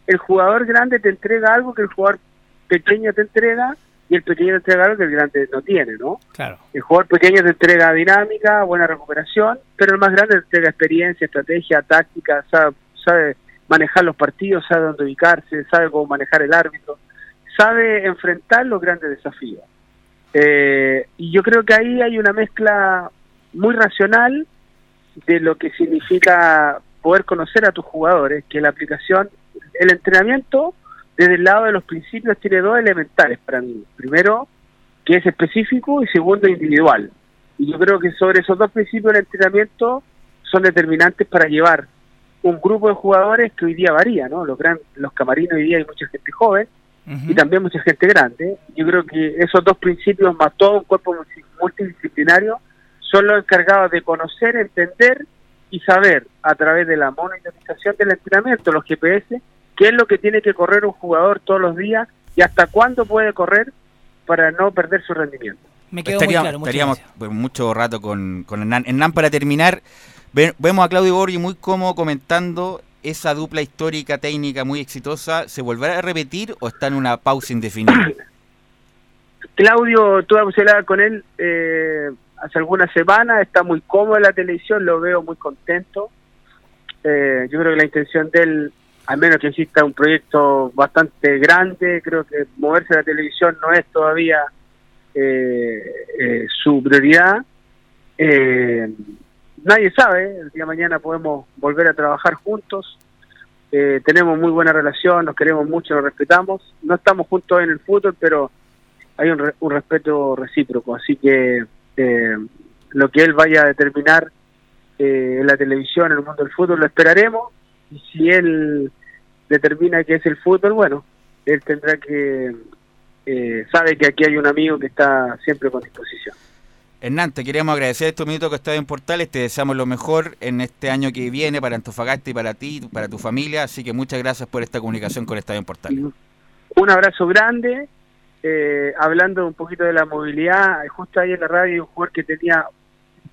S7: el jugador grande te entrega algo que el jugador pequeño te entrega, y el pequeño te entrega algo que el grande no tiene, ¿no?
S6: Claro.
S7: El jugador pequeño te entrega dinámica, buena recuperación, pero el más grande te entrega experiencia, estrategia, táctica, sabe, sabe manejar los partidos, sabe dónde ubicarse, sabe cómo manejar el árbitro, sabe enfrentar los grandes desafíos. Eh, y yo creo que ahí hay una mezcla muy racional de lo que significa poder conocer a tus jugadores, que la aplicación, el entrenamiento, desde el lado de los principios, tiene dos elementales para mí. Primero, que es específico y segundo, individual. Y yo creo que sobre esos dos principios del entrenamiento son determinantes para llevar un grupo de jugadores que hoy día varía, ¿no? Los, gran, los camarinos hoy día hay mucha gente joven, y también mucha gente grande. Yo creo que esos dos principios, más todo un cuerpo multidisciplinario, son los encargados de conocer, entender y saber a través de la monitorización del entrenamiento, los GPS, qué es lo que tiene que correr un jugador todos los días y hasta cuándo puede correr para no perder su rendimiento.
S4: Me estaríamos, muy claro, estaríamos mucho rato con, con Hernán. Hernán, para terminar, vemos a Claudio Borgi muy cómodo comentando esa dupla histórica, técnica muy exitosa, ¿se volverá a repetir o está en una pausa indefinida?
S7: Claudio, tuve hablar con él eh, hace algunas semanas, está muy cómodo en la televisión, lo veo muy contento. Eh, yo creo que la intención de él, al menos que exista un proyecto bastante grande, creo que moverse a la televisión no es todavía eh, su prioridad. Eh, nadie sabe, el día de mañana podemos volver a trabajar juntos, eh, tenemos muy buena relación, nos queremos mucho, nos respetamos, no estamos juntos en el fútbol, pero hay un, un respeto recíproco, así que eh, lo que él vaya a determinar eh, en la televisión, en el mundo del fútbol, lo esperaremos, y si él determina que es el fútbol, bueno, él tendrá que, sabe que aquí hay un amigo que está siempre con disposición.
S4: Hernán, te queremos agradecer estos minutos que estás en Portales, te deseamos lo mejor en este año que viene para Antofagasta y para ti, para tu familia, así que muchas gracias por esta comunicación con Estadio en Portales.
S7: Un abrazo grande, eh, hablando un poquito de la movilidad, justo ahí en la radio hay un jugador que tenía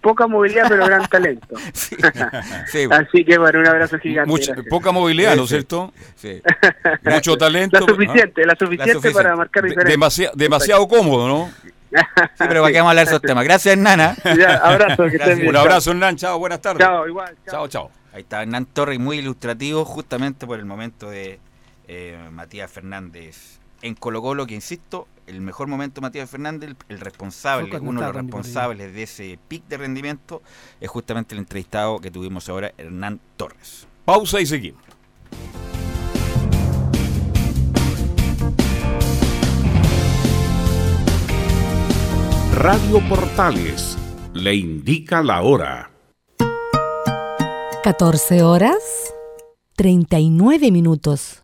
S7: poca movilidad pero gran talento. Así que bueno, un abrazo gigante.
S2: poca movilidad, ¿no es cierto? Sí. Mucho talento.
S7: La suficiente, la suficiente, para marcar
S2: diferencia. demasiado cómodo, ¿no?
S4: Sí, pero para que vamos a hablar de esos temas. Gracias, Nana.
S7: abrazo,
S2: Un abrazo, Hernán. Chao, buenas tardes.
S7: Chao, igual.
S2: Chao, chao.
S4: Ahí está Hernán Torres, muy ilustrativo, justamente por el momento de eh, Matías Fernández en Colo Colo, que insisto, el mejor momento Matías Fernández, el responsable, uno de los responsables de ese pic de rendimiento, es justamente el entrevistado que tuvimos ahora, Hernán Torres.
S2: Pausa y seguimos.
S8: Radio Portales le indica la hora.
S9: 14 horas 39 minutos.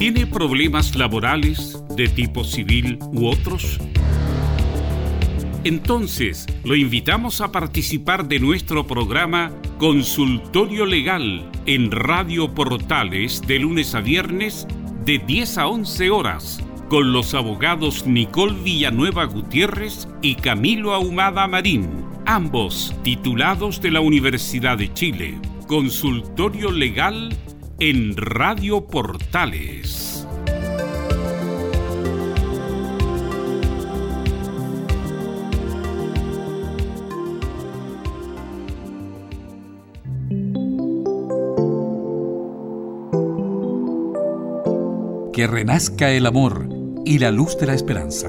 S8: ¿Tiene problemas laborales de tipo civil u otros? Entonces, lo invitamos a participar de nuestro programa Consultorio Legal en Radio Portales de lunes a viernes de 10 a 11 horas con los abogados Nicole Villanueva Gutiérrez y Camilo Ahumada Marín, ambos titulados de la Universidad de Chile. Consultorio Legal en Radio Portales.
S10: Que renazca el amor y la luz de la esperanza.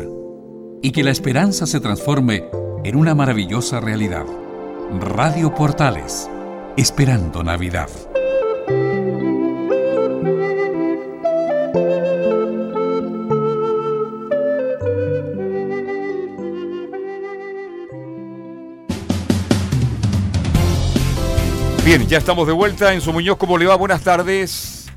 S10: Y que la esperanza se transforme en una maravillosa realidad. Radio Portales, esperando Navidad.
S2: Bien, ya estamos de vuelta. En su Muñoz, ¿cómo le va? Buenas tardes.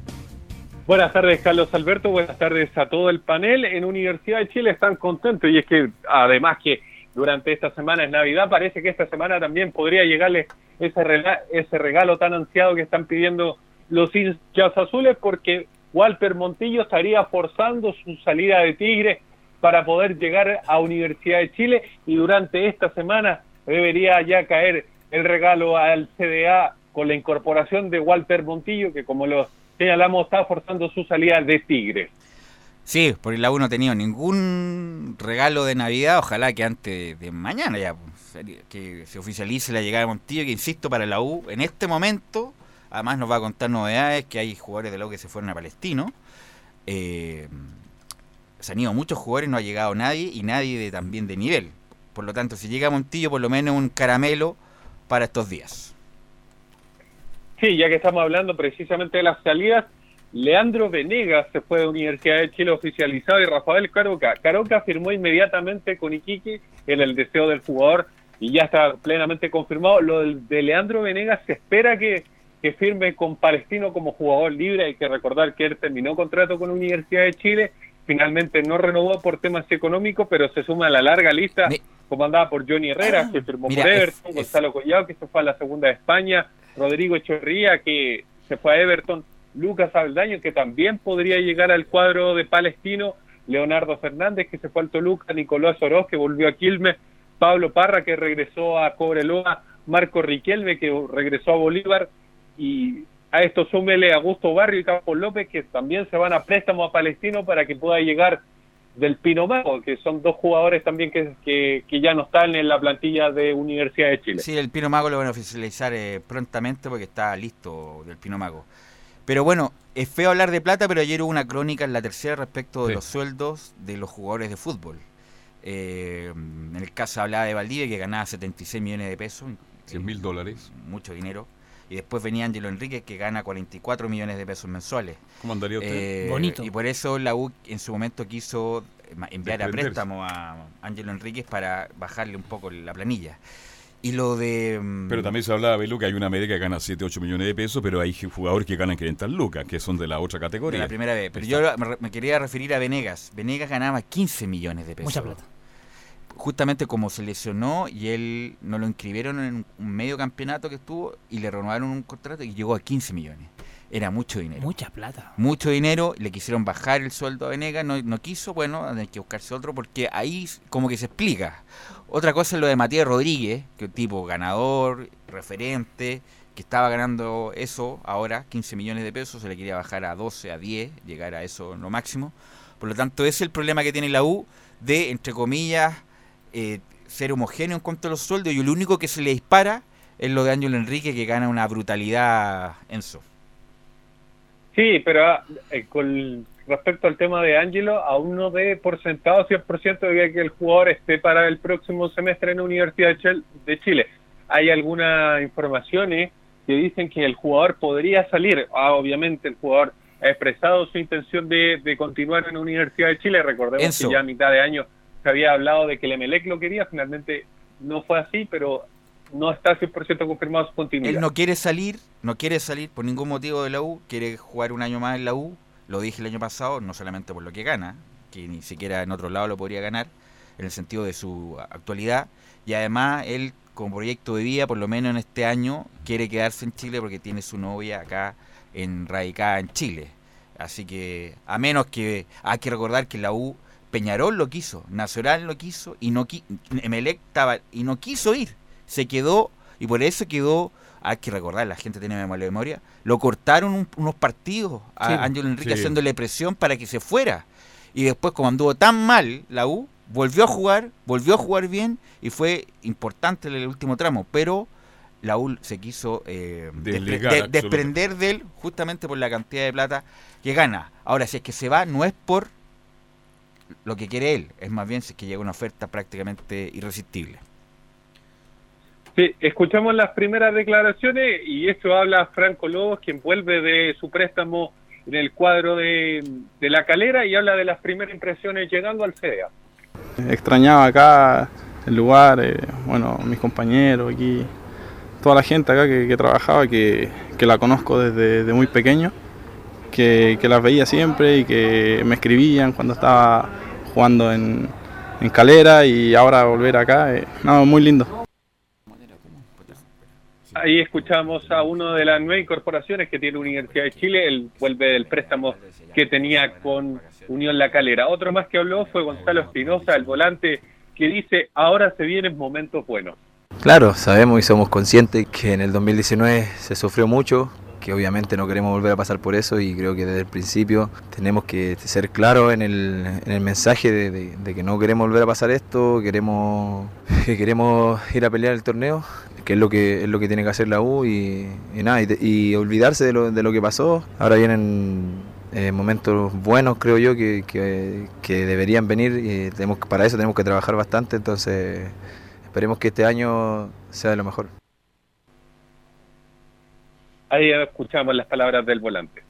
S11: Buenas tardes, Carlos Alberto. Buenas tardes a todo el panel. En Universidad de Chile están contentos y es que además que durante esta semana es Navidad, parece que esta semana también podría llegarle ese, ese regalo tan ansiado que están pidiendo los hinchas azules porque Walter Montillo estaría forzando su salida de Tigre para poder llegar a Universidad de Chile y durante esta semana debería ya caer el regalo al CDA con la incorporación de Walter Montillo, que como lo señalamos está forzando su salida de Tigre.
S4: Sí, por la U no ha tenido ningún regalo de Navidad, ojalá que antes de mañana ya que se oficialice la llegada de Montillo, que insisto, para la U en este momento, además nos va a contar novedades, que hay jugadores de la U que se fueron a Palestino. Eh, se han ido muchos jugadores, no ha llegado nadie y nadie de, también de nivel. Por lo tanto, si llega Montillo, por lo menos un caramelo para estos días.
S11: Sí, ya que estamos hablando precisamente de las salidas, Leandro Venegas se fue de Universidad de Chile oficializado y Rafael Caroca. Caroca firmó inmediatamente con Iquique en el deseo del jugador y ya está plenamente confirmado. Lo de Leandro Venegas se espera que, que firme con Palestino como jugador libre. Hay que recordar que él terminó contrato con Universidad de Chile, finalmente no renovó por temas económicos, pero se suma a la larga lista comandada por Johnny Herrera, que firmó por Everton, Gonzalo Collado, que se fue a la segunda de España, Rodrigo Echorría, que se fue a Everton, Lucas Abeldaño, que también podría llegar al cuadro de Palestino, Leonardo Fernández, que se fue al Toluca, Nicolás Oroz, que volvió a Quilmes, Pablo Parra, que regresó a Cobreloa, Marco Riquelme, que regresó a Bolívar, y a esto súmele Augusto Barrio y Campos López, que también se van a préstamo a Palestino para que pueda llegar del Pino Mago, que son dos jugadores también que, que, ya no están en la plantilla de Universidad de Chile.
S4: Sí, el Pino Mago lo van a oficializar eh, prontamente porque está listo del Pino Mago. Pero bueno, es feo hablar de plata, pero ayer hubo una crónica en la tercera respecto de los sueldos de los jugadores de fútbol. Eh, en el caso hablaba de Valdivia, que ganaba 76 millones de pesos.
S2: 100 mil dólares.
S4: Mucho dinero. Y después venía Ángelo Enrique que gana 44 millones de pesos mensuales.
S2: ¿Cómo andaría usted?
S4: Eh, Bonito. Y por eso la U en su momento quiso enviar a préstamo a Ángelo Enríquez para bajarle un poco la planilla. Y lo de...
S2: Mm, pero también se hablaba, Belu, que hay una media que gana 7, 8 millones de pesos, pero hay jugadores que ganan 500 lucas, que son de la otra categoría.
S4: De la primera vez. Pero yo me, quería referir a Venegas. Venegas ganaba 15 millones de pesos.
S6: Mucha plata.
S4: Justamente como se lesionó y él no lo inscribieron en un medio campeonato que estuvo y le renovaron un contrato y llegó a 15 millones. Era mucho dinero.
S6: Mucha plata.
S4: Mucho dinero, le quisieron bajar el sueldo a Venegas, no, no quiso, bueno, hay que buscarse otro porque ahí como que se explica. Otra cosa es lo de Matías Rodríguez, que es un tipo ganador, referente, que estaba ganando eso ahora, 15 millones de pesos, se le quería bajar a 12, a 10, llegar a eso lo máximo. Por lo tanto, ese es el problema que tiene la U de, entre comillas, eh, ser homogéneo en cuanto a los sueldos y lo único que se le dispara es lo de Ángel Enrique que gana una brutalidad Enzo.
S11: Sí, pero ah, eh, con respecto al tema de Ángelo, aún no de por sentado 100% de que el jugador esté para el próximo semestre en la Universidad de Chile. Hay algunas informaciones que dicen que el jugador podría salir. Ah, obviamente el jugador ha expresado su intención de, continuar en la Universidad de Chile. Recordemos que ya a mitad de año se había hablado de que el Emelec lo quería, finalmente no fue así, pero no está 100% confirmado su continuidad.
S4: Él no quiere salir, no quiere salir por ningún motivo de la U, quiere jugar un año más en la U, lo dije el año pasado, no solamente por lo que gana, que ni siquiera en otro lado lo podría ganar, en el sentido de su actualidad, y además él como proyecto de vida, por lo menos en este año, quiere quedarse en Chile porque tiene su novia acá en radicada en Chile. Así que, a menos que hay que recordar que la U Peñarol lo quiso, Nacional lo quiso y no Emelec estaba y no quiso ir, se quedó y por eso quedó hay que recordar, la gente tiene mala memoria, lo cortaron unos partidos a Ángel Enrique haciéndole presión para que se fuera. Y después, como anduvo tan mal la U, volvió a jugar, volvió a jugar bien y fue importante el último tramo, pero la U se quiso eh, desprender de él justamente por la cantidad de plata que gana. Ahora, si es que se va, no es por lo que quiere él, es más bien si es que llega una oferta prácticamente irresistible.
S11: Sí, escuchamos las primeras declaraciones y esto habla Franco Lobos, quien vuelve de su préstamo en el cuadro de, la calera y habla de las primeras impresiones llegando al CDA.
S12: Extrañaba acá el lugar, eh, bueno, mis compañeros aquí, toda la gente acá que, trabajaba, que, la conozco desde muy pequeño, que, las veía siempre y que me escribían cuando estaba jugando en, calera y ahora volver acá, eh, no, muy lindo.
S11: Ahí escuchamos a uno de las nueve incorporaciones que tiene Universidad de Chile, él vuelve del préstamo que tenía con Unión La Calera. Otro más que habló fue Gonzalo Espinosa, el volante, que dice, ahora se vienen momentos buenos.
S13: Claro, sabemos y somos conscientes que en el 2019 se sufrió mucho, que obviamente no queremos volver a pasar por eso y creo que desde el principio tenemos que ser claros en el, en el mensaje de, que no queremos volver a pasar esto, queremos, que queremos ir a pelear el torneo, que es lo que es lo que tiene que hacer la U y, nada, y, olvidarse de lo, de lo que pasó. Ahora vienen eh, momentos buenos, creo yo, que, que, deberían venir y tenemos, para eso tenemos que trabajar bastante, entonces esperemos que este año sea de lo mejor.
S11: Ahí escuchamos las palabras del volante.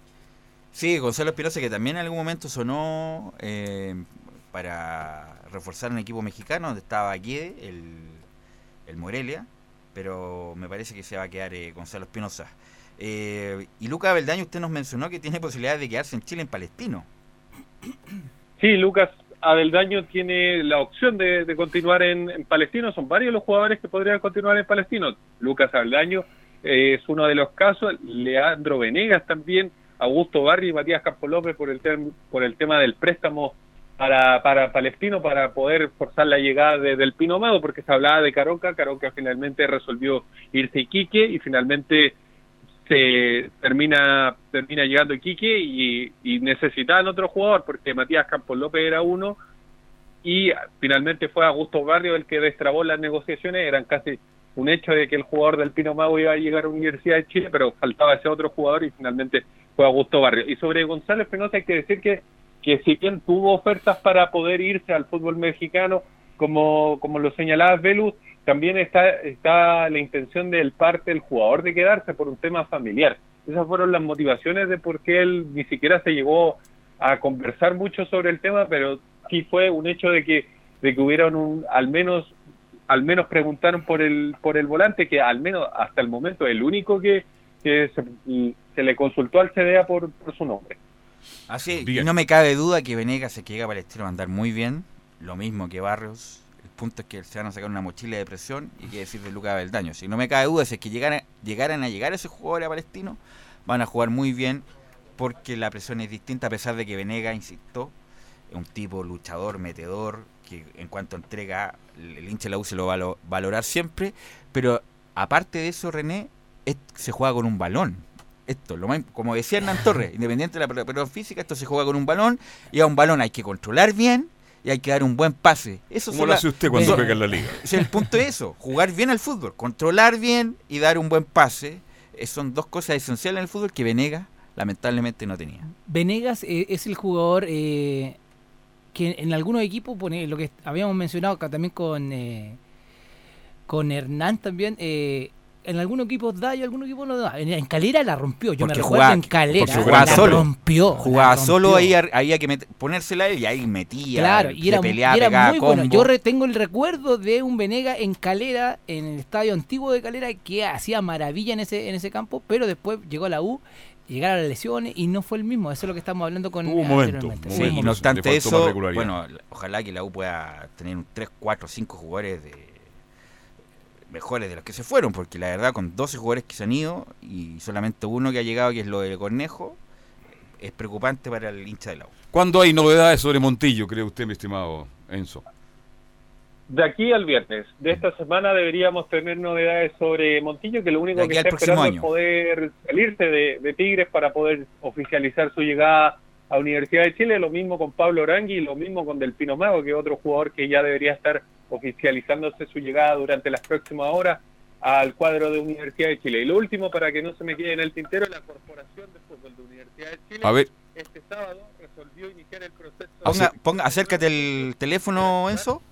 S4: Sí, Gonzalo Espinosa, que también en algún momento sonó eh, para reforzar un equipo mexicano, donde estaba aquí el, el Morelia, pero me parece que se va a quedar eh, Gonzalo Espinosa. Eh, y Lucas Beldaño, usted nos mencionó que tiene posibilidad de quedarse en Chile en Palestino.
S11: Sí, Lucas Abeldaño tiene la opción de, continuar en, Palestino. Son varios los jugadores que podrían continuar en Palestino. Lucas Abeldaño es uno de los casos, Leandro Venegas también, Augusto Barri y Matías Campos López por el, por el tema del préstamo para, para Palestino para poder forzar la llegada del Pino Mago, porque se hablaba de Caroca, Caroca finalmente resolvió irse a Iquique y finalmente se termina termina llegando Iquique y, y necesitaban otro jugador porque Matías Campos López era uno y finalmente fue Augusto Barrio el que destrabó las negociaciones, eran casi un hecho de que el jugador del Pino Mago iba a llegar a la Universidad de Chile, pero faltaba ese otro jugador y finalmente fue Augusto Barrio. Y sobre Gonzalo Espinosa hay que decir que, que si bien tuvo ofertas para poder irse al fútbol mexicano, como, como lo señalaba Velus, también está, está la intención del parte del jugador de quedarse por un tema familiar. Esas fueron las motivaciones de por qué él ni siquiera se llegó a conversar mucho sobre el tema, pero sí fue un hecho de que de que hubieran un, al menos al menos preguntaron por el por el volante que al menos hasta el momento es el único que, que se, le consultó al CDA por, su nombre.
S4: Así, y no me cabe duda que Venegas se que llega para el estilo a andar muy bien, lo mismo que Barrios, el punto es que se van a sacar una mochila de presión y qué decir de Lucas Beldaño. Si no me cabe duda, si es que llegaran, llegaran a llegar esos jugadores palestinos, van a jugar muy bien porque la presión es distinta, a pesar de que Venega, insisto, es un tipo luchador, metedor, que en cuanto entrega, el hincha de la U se lo va a valorar siempre, pero aparte de eso, René, se juega con un balón esto, lo como decía Hernán Torres, independiente de la preparación física, esto se juega con un balón y a un balón hay que controlar bien y hay que dar un buen pase. Eso
S2: ¿Cómo lo hace usted cuando juega en la liga?
S4: el punto es eso, jugar bien al fútbol, controlar bien y dar un buen pase. Son dos cosas esenciales en el fútbol que Venegas lamentablemente no tenía.
S6: Venegas eh, es el jugador eh, que en algunos equipos, pone lo que habíamos mencionado acá también con, con Hernán también, en algunos equipos da y en algunos equipos no da. En, Calera la rompió. Yo me recuerdo en Calera.
S4: Jugaba
S6: la
S4: solo.
S6: rompió.
S4: Jugaba solo, ahí había que ponérsela y ahí metía.
S6: Claro, y era, muy bueno. Yo tengo el recuerdo de un Venega en Calera, en el estadio antiguo de Calera, que hacía maravilla en ese, en ese campo, pero después llegó a la U llegaron las lesiones y no fue el mismo. Eso es lo que estamos hablando con
S2: un momento,
S4: sí, y no obstante eso, bueno, ojalá que la U pueda tener un 3, 4, 5 jugadores de mejores de los que se fueron, porque la verdad con 12 jugadores que se han ido y solamente uno que ha llegado, que es lo de Cornejo, es preocupante para el hincha de la U.
S2: ¿Cuándo hay novedades sobre Montillo, cree usted, mi estimado Enzo?
S11: De aquí al viernes de esta semana deberíamos tener novedades sobre Montillo, que lo único que está esperando es poder salirse de, de, Tigres para poder oficializar su llegada a Universidad de Chile. Lo mismo con Pablo Orangui, lo mismo con Del Pino Mago, que es otro jugador que ya debería estar oficializándose su llegada durante las próximas horas al cuadro de Universidad de Chile. Y lo último, para que no se me quede en el tintero, la Corporación de Fútbol de Universidad de Chile este sábado resolvió iniciar el proceso...
S4: Ponga, ponga, acércate el teléfono, Enzo.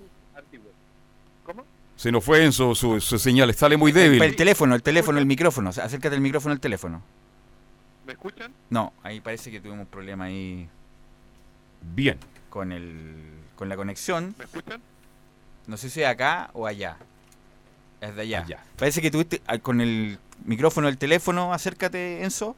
S2: Se nos fue Enzo, su, su señal, sale muy débil.
S4: El teléfono, el teléfono, el micrófono. Acércate el micrófono al teléfono.
S11: ¿Me escuchan?
S4: No, ahí parece que tuvimos un problema ahí.
S2: Bien.
S4: Con el con la conexión.
S11: ¿Me escuchan?
S4: No sé si es acá o allá. Es de allá. Parece que tuviste ah, con el micrófono del teléfono, acércate, Enzo.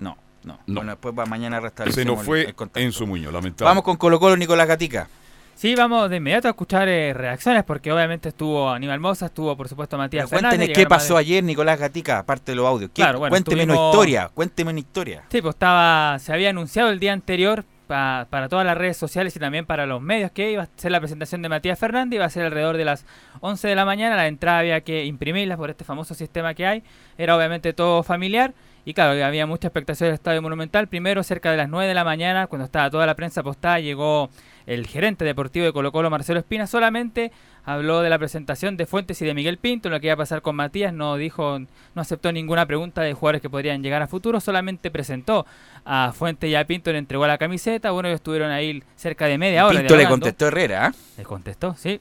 S4: No, no. Bueno, después va mañana a restablecer.
S2: Se nos fue Enzo Muñoz, lamentable.
S4: Vamos con Colo Colo Nicolás Gatica.
S1: Sí, vamos de inmediato a escuchar eh, reacciones porque obviamente estuvo Aníbal Mosa, estuvo por supuesto Matías Fernández.
S4: qué pasó ayer Nicolás Gatica, aparte de los audios. Claro, cuénteme una historia, cuénteme una historia.
S1: Sí, pues estaba, se había anunciado el día anterior para todas las redes sociales y también para los medios que iba a ser la presentación de Matías Fernández, iba a ser alrededor de las 11 de la mañana, la entrada había que imprimirla por este famoso sistema que hay, era obviamente todo familiar y claro, había mucha expectación del Estadio Monumental, primero cerca de las 9 de la mañana, cuando estaba toda la prensa postada, llegó el gerente deportivo de Colo Colo, Marcelo Espina, solamente habló de la presentación de Fuentes y de Miguel Pinto, lo que iba a pasar con Matías, no dijo, no aceptó ninguna pregunta de jugadores que podrían llegar a futuro, solamente presentó a Fuentes y a Pinto, le entregó la camiseta, bueno, ellos estuvieron ahí cerca de media hora.
S4: Pinto le contestó Herrera, ¿eh?
S1: Le contestó, sí.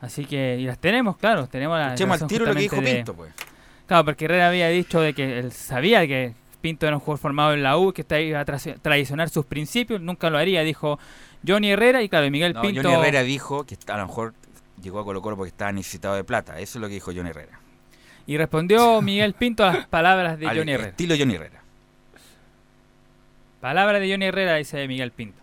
S1: Así que, y las tenemos, claro, tenemos la...
S4: Echemos al tiro lo que dijo Pinto, pues.
S1: Claro, porque Herrera había dicho de que él sabía que Pinto era un jugador formado en la U, que iba a traicionar sus principios, nunca lo haría, dijo Johnny Herrera y claro, Miguel Pinto.
S4: Johnny Herrera dijo que a lo mejor llegó a Colo Colo porque estaba necesitado de plata. Eso es lo que dijo Johnny Herrera.
S1: Y respondió Miguel Pinto a las palabras de Johnny Herrera.
S4: Estilo Johnny Herrera.
S1: Palabra de Johnny Herrera, dice Miguel Pinto.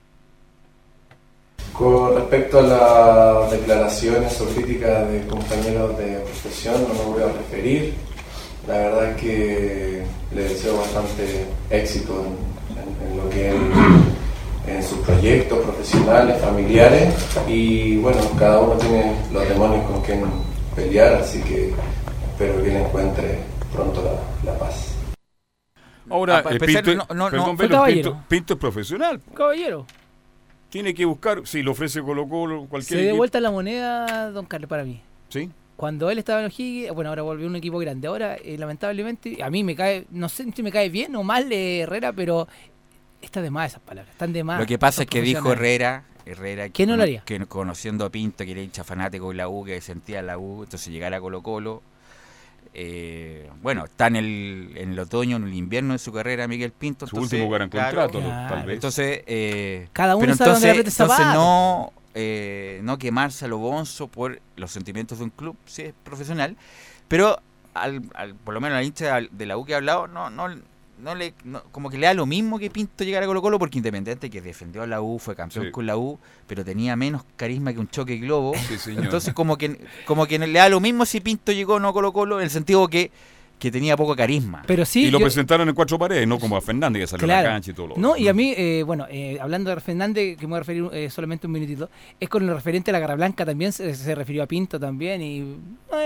S14: Con respecto a las declaraciones o críticas de compañeros de profesión, no me voy a referir. La verdad es que le deseo bastante éxito en, lo que en sus proyectos profesionales, familiares y bueno, cada uno tiene los demonios con quien pelear, así que espero que él encuentre pronto la, paz.
S2: Ahora, el Pinto, no, no, Pinto, es profesional.
S6: Caballero.
S2: Tiene que buscar, si lo ofrece Colo Colo, cualquier
S6: Se dio vuelta la moneda, don Carlos, para mí.
S2: Sí.
S6: Cuando él estaba en O'Higgins, bueno, ahora volvió un equipo grande. Ahora, eh, lamentablemente, a mí me cae, no sé si me cae bien o mal de Herrera, pero está de más esas palabras, están de más.
S4: Lo que pasa es que dijo Herrera, Herrera
S6: que, no lo haría?
S4: que conociendo a Pinto, que era hincha fanático de la U, que sentía la U, entonces llegar a Colo Colo. Eh, bueno, está en el, en el otoño, en el invierno de su carrera Miguel Pinto.
S2: Su último gran contrato, tal vez.
S4: Entonces, eh,
S6: cada uno
S4: pero
S6: entonces,
S4: entonces no, eh, no quemarse a lo bonzo por los sentimientos de un club, sí es profesional, pero al, al, por lo menos la hincha de la U que ha hablado, no, no, no le como que le da lo mismo que Pinto llegar a Colo Colo porque Independiente que defendió a la U, fue campeón con la U, pero tenía menos carisma que un choque globo. Entonces como que como que le da lo mismo si Pinto llegó o no a Colo Colo en el sentido que que tenía poco carisma.
S6: Pero sí,
S2: y lo presentaron en cuatro paredes, no como a Fernández que salió a la cancha y todo lo
S6: No, y a mí, eh, bueno, eh, hablando de Fernández, que me voy a referir eh, solamente un minutito, es con lo referente a la Garra Blanca también, se, refirió a Pinto también, y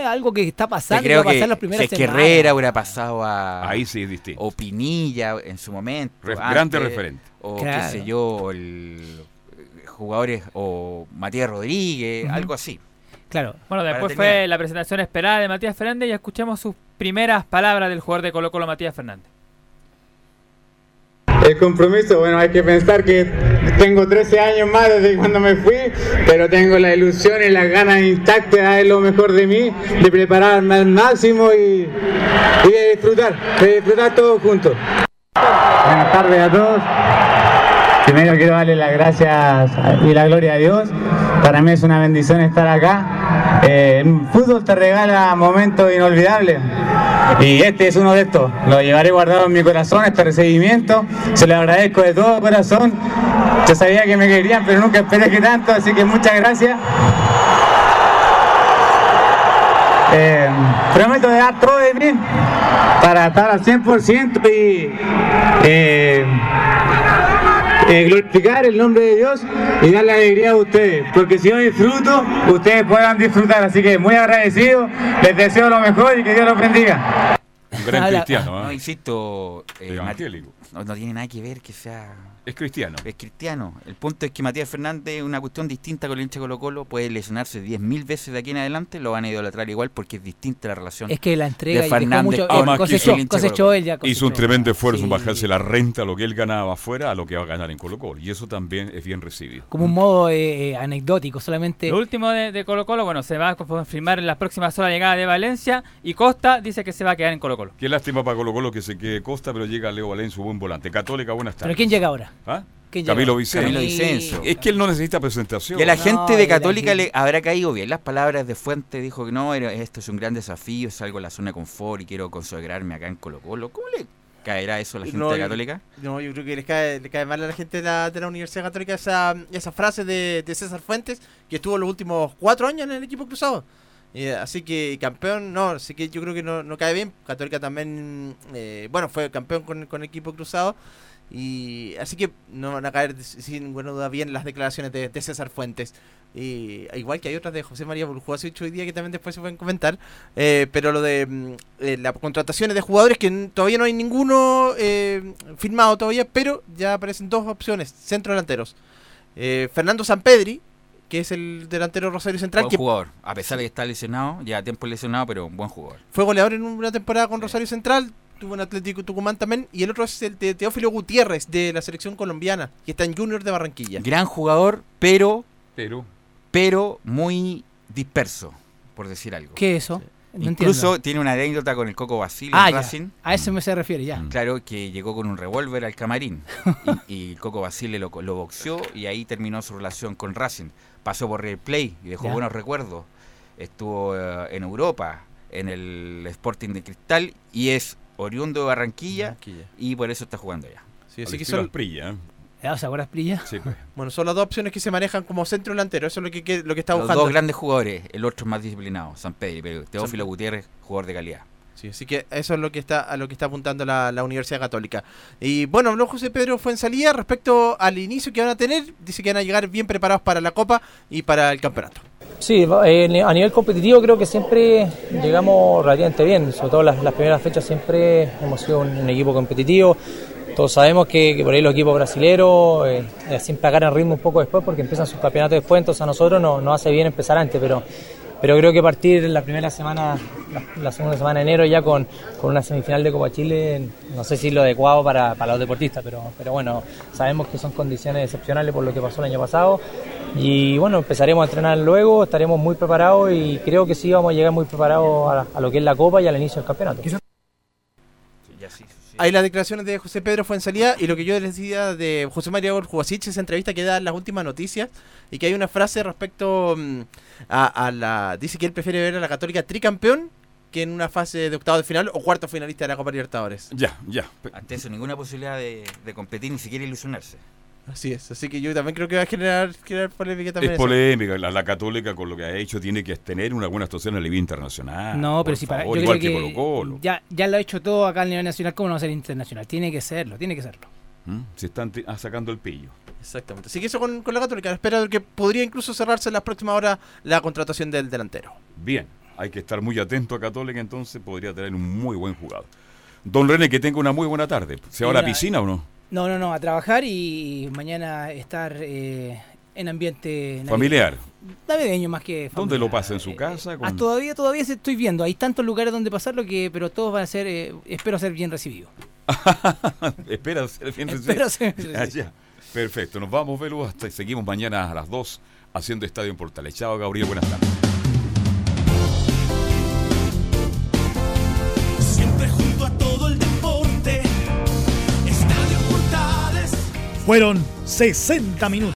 S6: algo que está pasando,
S4: creo
S6: va a pasar
S4: las
S6: primeras
S4: si Herrera hubiera pasado a...
S2: Ahí sí es distinto.
S4: O Pinilla en su momento.
S2: grande referente.
S4: O qué sé yo, el, jugadores, o Matías Rodríguez, algo así.
S1: Claro. Bueno, después fue la presentación esperada de Matías Fernández y escuchamos sus primeras palabras del jugador de Colo Colo, Matías Fernández.
S15: El compromiso, bueno, hay que pensar que tengo 13 años más desde cuando me fui, pero tengo la ilusión y las ganas intactas de dar lo mejor de mí, de prepararme al máximo y, y de disfrutar, de disfrutar todos juntos. Buenas tardes a todos. Primero quiero darle las gracias y la gloria a Dios. Para mí es una bendición estar acá. Eh, fútbol te regala momentos inolvidables. Y este es uno de estos. Lo llevaré guardado en mi corazón, este recibimiento. Se lo agradezco de todo corazón. Yo sabía que me querían, pero nunca esperé que tanto, así que muchas gracias. Eh, prometo de todo de mí para estar al 100% y eh, eh, glorificar el nombre de Dios y darle alegría a ustedes, porque si yo disfruto, ustedes puedan disfrutar, así que muy agradecido, les deseo lo mejor y que Dios los bendiga.
S2: Un gran cristiano,
S4: ¿eh? No, insisto, eh, no tiene nada que ver que sea
S2: es cristiano.
S4: Es cristiano. El punto es que Matías Fernández, una cuestión distinta con el hincha Colo Colo, puede lesionarse 10.000 veces de aquí en adelante, lo van a idolatrar igual porque es distinta la relación.
S6: Es que la entrega
S4: de Fernández
S6: mucho, con cosechó, cosechó él ya
S2: Hizo un tremendo esfuerzo en bajarse la renta a lo que él ganaba afuera a lo que va a ganar en Colo Colo. Y eso también es bien recibido.
S6: Como un modo eh, eh, anecdótico, solamente.
S1: Lo último de, Colo Colo, bueno, se va a confirmar en las próximas horas la llegada de Valencia y Costa dice que se va a quedar en Colo Colo.
S2: Qué lástima para Colo Colo que se quede Costa, pero llega Leo Valencia, buen volante. Católica, buenas tardes.
S6: ¿Pero quién llega ahora?
S2: ¿Ah? Camilo Vicencio. Es que él no necesita presentación.
S4: Y a la gente de Católica le habrá caído bien las palabras de Fuente. Dijo que no, esto es un gran desafío, salgo de la zona de confort y quiero consagrarme acá en Colo Colo. ¿Cómo le caerá eso a la gente de Católica?
S3: No, yo creo que le cae, le cae mal a la gente de la, de la Universidad Católica esa, esa frase de, César Fuentes, que estuvo los últimos cuatro años en el equipo cruzado. así que campeón, no, así que yo creo que no, no cae bien. Católica también, eh, bueno, fue campeón con, con el equipo cruzado. Y así que no van a caer sin ninguna duda bien las declaraciones de, César Fuentes. Y, igual que hay otras de José María hace hoy día que también después se pueden comentar. Eh, pero lo de mm, eh, las contrataciones de jugadores que todavía no hay ninguno eh, firmado todavía, pero ya aparecen dos opciones, centro delanteros. Fernando Sampedri, que es el delantero Rosario Central.
S4: Buen
S3: que
S4: jugador, a pesar de que está lesionado, ya tiempo lesionado, pero un buen jugador.
S3: Fue goleador en una temporada con Rosario Central, tuvo un Atlético Tucumán también. Y el otro es el de Teófilo Gutiérrez, de la selección colombiana, que está en Junior de Barranquilla.
S4: Gran jugador, pero. Pero. Pero muy disperso, por decir algo.
S6: ¿Qué es eso?
S4: Incluso tiene una anécdota con el Coco Basile
S6: ah, A eso me se refiere ya.
S4: Mm. Claro, que llegó con un revólver al camarín y, el Coco Basile lo, lo, boxeó y ahí terminó su relación con Racing. Pasó por Real Play y dejó buenos recuerdos. Estuvo eh, en Europa, en el Sporting de Cristal y es oriundo de Barranquilla, y por eso está jugando allá.
S2: Sí, así que son Prilla. ¿eh?
S6: ¿Ah, ¿Se acuerdas Prilla?
S2: Sí, pues.
S3: Bueno, son las dos opciones que se manejan como centro delantero, eso es lo que, lo que está buscando.
S4: Los dos grandes jugadores, el otro más disciplinado, San Pedro, pero Teófilo Gutiérrez, jugador de calidad.
S3: Sí, así que eso es lo que está a lo que está apuntando la, la Universidad Católica. Y bueno, habló José Pedro fue en salida respecto al inicio que van a tener. Dice que van a llegar bien preparados para la Copa y para el campeonato.
S16: Sí, a nivel competitivo creo que siempre llegamos relativamente bien, sobre todo las, primeras fechas siempre hemos sido un, equipo competitivo. Todos sabemos que, por ahí los equipos brasileños eh, eh, siempre agarran ritmo un poco después porque empiezan sus campeonatos después, entonces a nosotros nos no hace bien empezar antes, pero pero creo que partir la primera semana, la, segunda semana de enero ya con, una semifinal de Copa Chile, no sé si es lo adecuado para, los deportistas, pero, pero bueno, sabemos que son condiciones excepcionales por lo que pasó el año pasado y bueno, empezaremos a entrenar luego, estaremos muy preparados y creo que sí vamos a llegar muy preparados a, lo que es la Copa y al inicio del campeonato.
S3: Hay las declaraciones de José Pedro Fuensalía y lo que yo les decía de José María Gorjubasic, esa entrevista que da las últimas noticias y que hay una frase respecto mm, a, la... Dice que él prefiere ver a la Católica tricampeón que en una fase de octavo de final o cuarto finalista de la Copa Libertadores.
S2: Ya, ya.
S4: Ante eso, ninguna posibilidad de, competir, ni siquiera ilusionarse.
S3: Así es, así que yo también creo que va a generar, generar polémica también.
S2: Es polémica, la, Católica con lo que ha hecho tiene que tener una buena actuación en el nivel internacional.
S6: No, pero si para. igual que, Ya, ya lo ha hecho todo acá a nivel nacional, ¿cómo no va a ser internacional? Tiene que serlo, tiene que serlo.
S2: ¿Mm? Se están ah, sacando el pillo.
S3: Exactamente. Así que eso con, la Católica. Espero que podría incluso cerrarse en las próximas horas la contratación del delantero.
S2: Bien, hay que estar muy atento a Católica entonces, podría tener un muy buen jugador. Don René, que tenga una muy buena tarde. ¿Se va a la piscina o no?
S6: No, no, no, a trabajar y mañana estar eh, en ambiente
S2: familiar.
S6: Navideño más que
S2: familiar. ¿Dónde lo pasa en su casa?
S6: Ah, todavía todavía estoy viendo, hay tantos lugares donde pasarlo que pero todos van a ser eh, espero ser bien recibido.
S2: Espera ser bien recibido. Espero Perfecto, nos vamos, Velu, hasta seguimos mañana a las 2 haciendo Estadio en Portales. Chao, Gabriel, buenas tardes.
S17: Fueron 60 minutos.